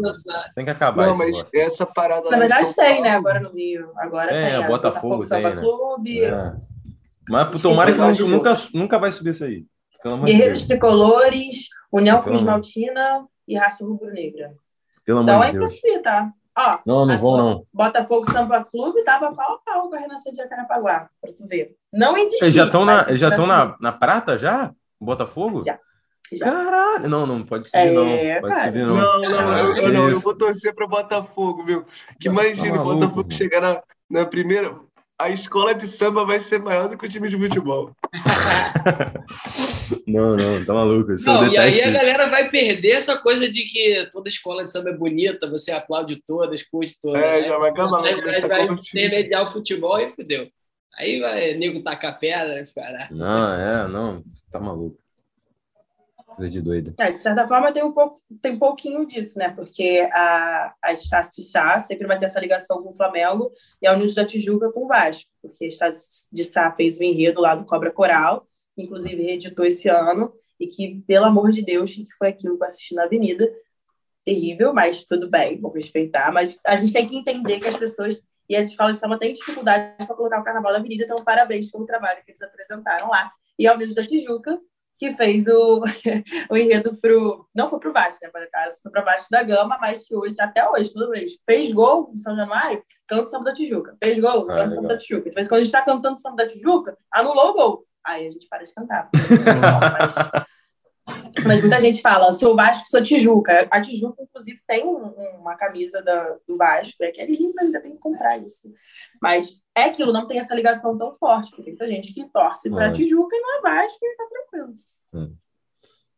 Tem que acabar.
Não, mas negócio. essa parada.
Na verdade, tem, né? Agora no Rio. Agora é,
tem. Botafogo, Botafogo tem. Né? Clube. É. Mas tomara que nunca, nunca, nunca vai subir isso aí.
Guerreiros Tricolores, União Cruz Maltina e Raça Rubro-Negra.
Pelo
então
amor
é
de Deus.
subir, tá? Ó,
não, não vão, não.
Botafogo Samba Clube tava pau a pau com a Renascença de Acarapaguá, pra tu ver. Não em Eles
já estão na, já estão na, na prata já? Botafogo?
Já.
Já. Caralho, não, não pode subir, é, não. Pode
cara. subir, não. Não, não, eu, eu, não, eu vou torcer para Botafogo, viu? Que imagina, tá Botafogo chegar na, na primeira a escola de samba vai ser maior do que o time de futebol.
não, não, tá maluco. Isso
não, e aí a galera vai perder essa coisa de que toda escola de samba é bonita, você aplaude todas, curte todas.
É, né? já vai acabar.
Você vai, vai intermediar o futebol e fudeu. Aí vai nego tacar pedra, cara.
Não, é, não, tá maluco. De doida.
É, de certa forma tem um pouco, tem um pouquinho disso, né? Porque a, a de Sá sempre vai ter essa ligação com o Flamengo e a Unidos da Tijuca com o Vasco, porque a de Sá fez o enredo lá do Cobra Coral, inclusive reeditou esse ano, e que, pelo amor de Deus, que foi aquilo que eu assisti na Avenida. Terrível, mas tudo bem, vou respeitar. Mas a gente tem que entender que as pessoas e as escolas de samba têm dificuldade para colocar o carnaval na avenida, então parabéns pelo trabalho que eles apresentaram lá. E a Unidos da Tijuca, que fez o, o enredo pro. Não foi pro Vasco, né? Por acaso, foi para Vasco da Gama, mas que hoje, até hoje, toda vez, fez gol em São Januário, canta o samba da Tijuca. Fez gol, ah, canta o samba da Tijuca. De vez em quando a gente está cantando o samba da Tijuca, anulou o gol. Aí a gente para de cantar. mas, mas muita gente fala, sou Vasco, sou Tijuca. A Tijuca, inclusive, tem um, uma camisa da, do Vasco, é que é linda, ainda tem que comprar isso. Mas é aquilo, não tem essa ligação tão forte, porque tem muita gente que torce para Tijuca e não é Vasco e tá tranquilo.
Hum.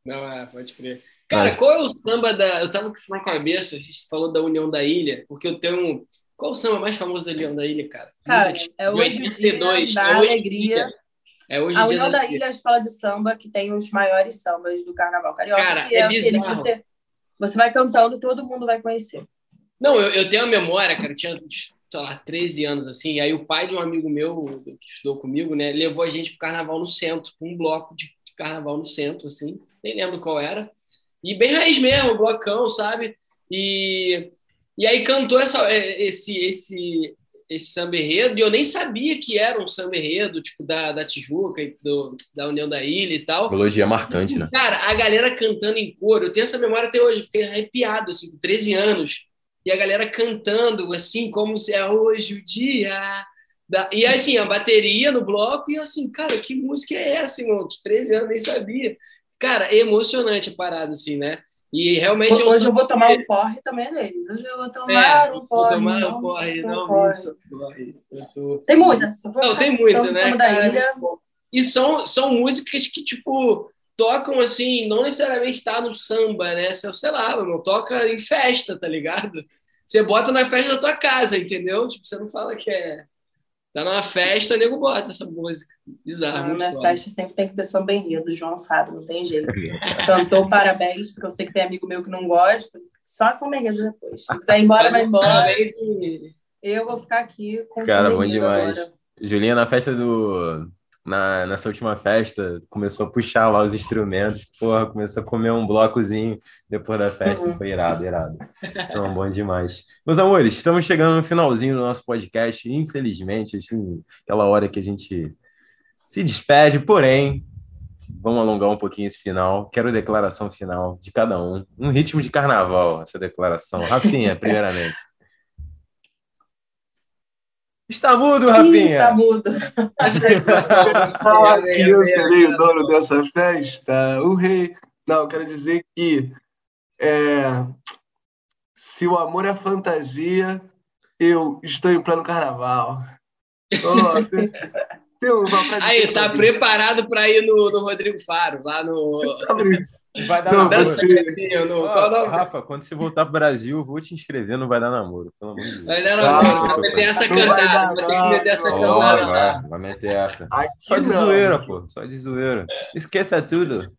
Não, é, pode crer. Cara, Mas... qual é o samba da. Eu tava com isso na cabeça, a gente falou da União da Ilha, porque eu tenho um. Qual o samba mais famoso da União da Ilha, cara?
Cara, é hoje o dia da é alegria. É hoje a União da, Ilha é a escola de samba que tem os maiores sambas do Carnaval Carioca.
Cara, que é, é aquele
que você, você vai cantando todo mundo vai conhecer.
Não, eu, eu tenho a memória, cara, eu tinha, sei lá, 13 anos, assim, aí o pai de um amigo meu, que estudou comigo, né, levou a gente pro carnaval no centro, um bloco de carnaval no centro, assim, nem lembro qual era, e bem raiz mesmo, blocão, sabe? E, e aí cantou essa, é, esse, esse, esse samba enredo, e eu nem sabia que era um samba enredo, tipo, da, da Tijuca, do, da União da Ilha e tal.
Melodia marcante, né?
Cara, a galera cantando em coro, eu tenho essa memória até hoje, fiquei arrepiado, assim, com 13 anos, e a galera cantando, assim, como se é hoje o dia. Da... E assim, a bateria no bloco, e assim, cara, que música é essa, irmão? De 13 anos, nem sabia. Cara, é emocionante a parada, assim, né? E realmente.
Hoje, hoje eu vou tomar um porre também deles. Hoje eu vou tomar é, um porre. Vou tomar um porre, não, porre. não tô... Tem muitas.
Não, tem muitas, né? Da ilha. E são, são músicas que, tipo, tocam assim, não necessariamente está no samba, né? Sei lá, meu, toca em festa, tá ligado? Você bota na festa da tua casa, entendeu? Tipo, você não fala que é Tá numa festa, o nego bota essa música. Bizarro.
Na minha festa sempre tem que ter samba enredo, o João sabe, não tem jeito. Cantou parabéns, porque eu sei que tem amigo meu que não gosta. Só samba enredo depois. Se quiser ir embora, vai embora. Parabéns. Eu vou ficar aqui com
Cara, bom demais. Agora. Julinha, na festa do na, nessa última festa, começou a puxar lá os instrumentos, porra, começou a comer um blocozinho depois da festa, uhum. foi irado, irado. Então, bom demais. Meus amores, estamos chegando no finalzinho do nosso podcast, infelizmente, assim, aquela hora que a gente se despede, porém, vamos alongar um pouquinho esse final, quero a declaração final de cada um, um ritmo de carnaval, essa declaração. Rafinha, primeiramente. Está mudo, Rafinha.
Está mudo.
Fala que eu serei o dono dessa festa, o rei. Não, quero dizer que é, se o amor é fantasia, eu estou em plano carnaval. Oh, tem,
tem uma Aí, tá preparado para ir no, no Rodrigo Faro, lá no. Você tá
Vai dar não, namoro. Você... No... Oh, Rafa, quando você voltar pro Brasil, vou te inscrever, não vai dar namoro, pelo amor de Deus.
Vai dar namoro, vai meter essa cantada, vai ter que meter essa cantada.
Vai, vai meter essa. Aqui Só de não. zoeira, pô, só de zoeira. Esqueça tudo.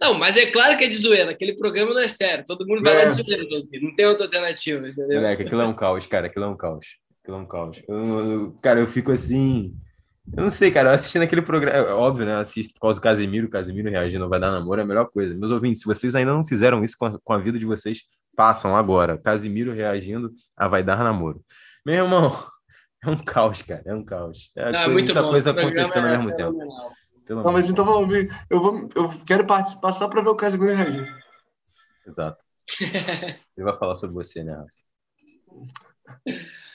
Não, mas é claro que é de zoeira. Aquele programa não é sério. Todo mundo vai é. lá de zoeira. Não tem outra alternativa, entendeu?
Moleque, aquilo é um caos, cara. Aquilo é um caos. Aquilo é um caos. Eu, eu, cara, eu fico assim. Eu não sei, cara, assistindo aquele programa, é óbvio, né? Assisto por causa do Casimiro, o Casimiro reagindo vai dar namoro, é a melhor coisa. Meus ouvintes, se vocês ainda não fizeram isso com a, com a vida de vocês, façam agora. Casimiro reagindo a vai dar namoro. Meu irmão, é um caos, cara, é um caos. É,
não, é muita
bom. coisa acontecendo é, ao mesmo tempo.
Não, mas então vamos ver. Eu, vou, eu quero participar só para ver o Casimiro reagir.
Exato. Ele vai falar sobre você, né?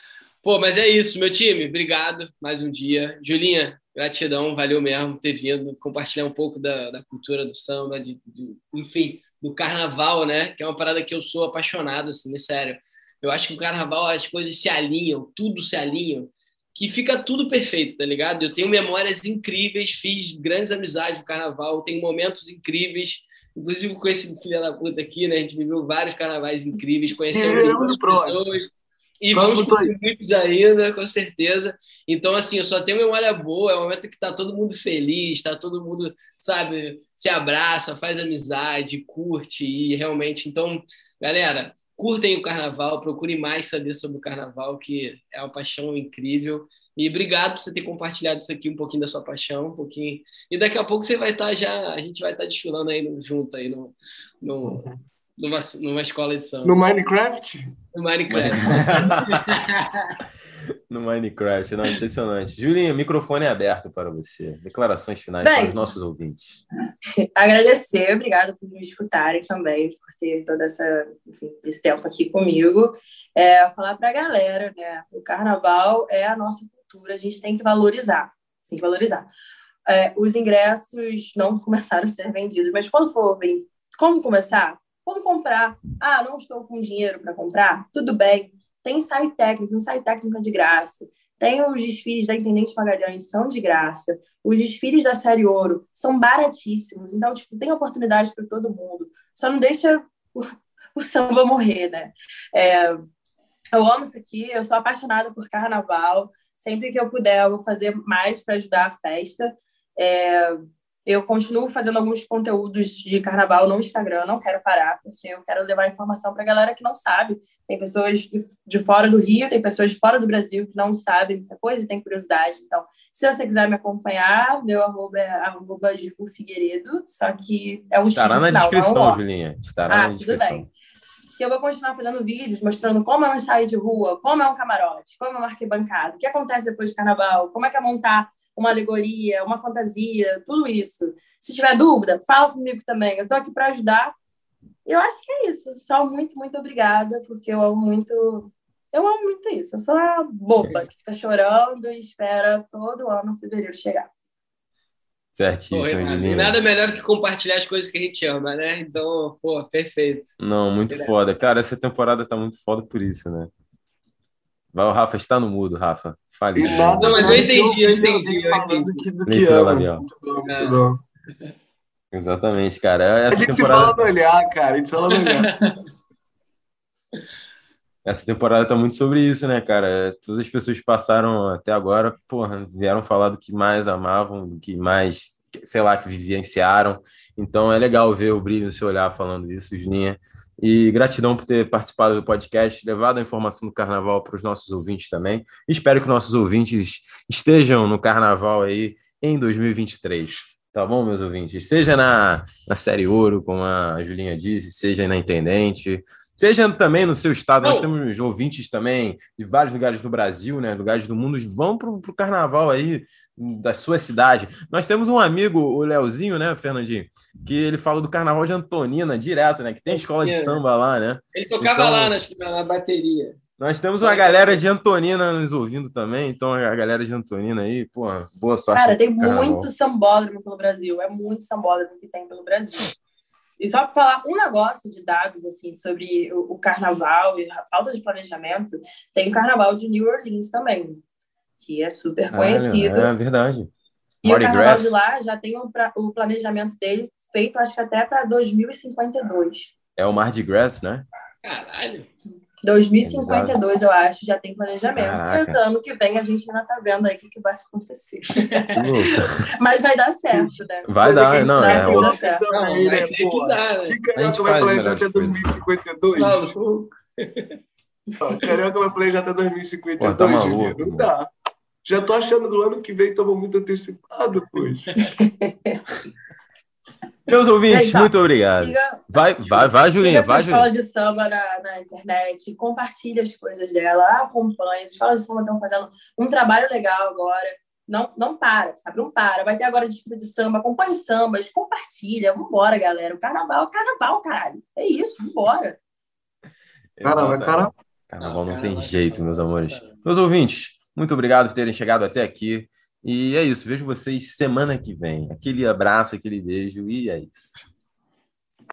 Pô, mas é isso, meu time. Obrigado mais um dia. Julinha, gratidão, valeu mesmo ter vindo compartilhar um pouco da, da cultura do samba, de, de, enfim, do carnaval, né? Que é uma parada que eu sou apaixonado, assim, é sério. Eu acho que o carnaval as coisas se alinham, tudo se alinha. que fica tudo perfeito, tá ligado? Eu tenho memórias incríveis, fiz grandes amizades no carnaval, tenho momentos incríveis, inclusive com esse filho da puta aqui, né? A gente viveu vários carnavais incríveis, conheceu muitas pessoas. E vamos muitos ainda, com certeza. Então, assim, eu só tenho memória boa, é o momento que tá todo mundo feliz, tá todo mundo, sabe, se abraça, faz amizade, curte, e realmente. Então, galera, curtem o carnaval, procurem mais saber sobre o carnaval, que é uma paixão incrível. E obrigado por você ter compartilhado isso aqui, um pouquinho da sua paixão, um pouquinho. E daqui a pouco você vai estar tá já, a gente vai estar tá desfilando aí junto aí no, no, numa, numa escola de samba.
No Minecraft?
No Minecraft.
no Minecraft, não, impressionante. Julinha, o microfone é aberto para você. Declarações finais
Bem,
para os nossos ouvintes.
Agradecer, obrigado por me escutarem também, por ter todo essa, enfim, esse tempo aqui comigo. É, falar para a galera, né? O carnaval é a nossa cultura, a gente tem que valorizar. Tem que valorizar. É, os ingressos não começaram a ser vendidos, mas quando for vendido, como começar? Como comprar? Ah, não estou com dinheiro para comprar? Tudo bem. Tem site técnico, site técnico de graça. Tem os desfiles da Intendente Magalhães, são de graça. Os desfiles da Série Ouro são baratíssimos. Então, tipo, tem oportunidade para todo mundo. Só não deixa o, o samba morrer, né? É, eu amo isso aqui, eu sou apaixonada por carnaval. Sempre que eu puder, eu vou fazer mais para ajudar a festa. É, eu continuo fazendo alguns conteúdos de carnaval no Instagram, não quero parar, porque eu quero levar informação para a galera que não sabe. Tem pessoas de fora do Rio, tem pessoas de fora do Brasil que não sabem muita coisa e tem curiosidade. Então, se você quiser me acompanhar, meu arroba é arroba Figueiredo, só que é um
Estará na final, descrição, Julinha. Estará ah, na descrição. Tudo bem.
Que eu vou continuar fazendo vídeos mostrando como é um ensaio de rua, como é um camarote, como é uma arquibancada, o que acontece depois do carnaval, como é que é montar uma alegoria, uma fantasia, tudo isso. Se tiver dúvida, fala comigo também. Eu estou aqui para ajudar. Eu acho que é isso. Só muito, muito obrigada, porque eu amo muito. Eu amo muito isso. Eu sou a boba que fica chorando e espera todo ano fevereiro chegar.
Certíssimo,
E nada melhor que compartilhar as coisas que a gente ama, né? Então, pô, perfeito.
Não, muito foda. Cara, essa temporada tá muito foda por isso, né? Vai, o Rafa está no mudo, Rafa. Fale.
Não, mas eu entendi, eu entendi. Eu entendi.
Do que ama. Muito bom, muito é. bom.
Exatamente, cara. Essa
a gente temporada... se fala no olhar, cara. A gente fala no olhar.
Essa temporada tá muito sobre isso, né, cara? Todas as pessoas que passaram até agora, porra, vieram falar do que mais amavam, do que mais, sei lá, que vivenciaram. Então é legal ver o brilho no seu olhar falando isso, Juninha. E gratidão por ter participado do podcast, levado a informação do carnaval para os nossos ouvintes também. Espero que nossos ouvintes estejam no carnaval aí em 2023. Tá bom, meus ouvintes? Seja na, na série Ouro, como a Julinha disse, seja na Intendente, seja também no seu estado. Nós temos ouvintes também de vários lugares do Brasil, né? Lugares do mundo. Vão para o carnaval aí da sua cidade. Nós temos um amigo, o Leozinho, né, Fernandinho? Que ele fala do Carnaval de Antonina direto, né? Que tem escola de samba lá, né?
Ele tocava então, lá na, na bateria.
Nós temos uma galera de Antonina nos ouvindo também, então a galera de Antonina aí, pô, boa sorte.
Cara, tem muito sambódromo pelo Brasil, é muito sambódromo que tem pelo Brasil. E só para falar um negócio de dados assim sobre o, o, carnaval e a falta de planejamento, tem o carnaval de New Orleans também que é super conhecido.
É, é verdade.
E Mardi o Carnaval Grass. de lá já tem o, o planejamento dele feito, acho que até para 2052.
É o Mardi Gras, né?
Caralho.
2052, eu acho, já tem planejamento. Caraca. Ano que vem a gente ainda tá vendo aí o que, que vai acontecer. Mas vai dar certo, né?
Vai dar, não, é.
Não, vai ter que dar, né? Que a gente vai planejar até 2052? Carioca vai planejar até 2052, Pô, tá maluco, Não dá. Já tô achando do ano que vem estamos muito antecipado, poxa.
Meus ouvintes, muito obrigado. Siga, vai, vai, vai, Julinha.
Vai,
Julinha.
escola de samba na, na internet, compartilhe as coisas dela, acompanhe. As escolas de samba estão fazendo um trabalho legal agora. Não, não para, sabe? Não para. Vai ter agora disputa de samba, acompanhe sambas, compartilha. Vambora, galera. O carnaval é carnaval, caralho. É isso, vambora.
Caramba, cara.
Carnaval não, não tem jeito, meus amores. Meus ouvintes, muito obrigado por terem chegado até aqui. E é isso. Vejo vocês semana que vem. Aquele abraço, aquele beijo e é isso.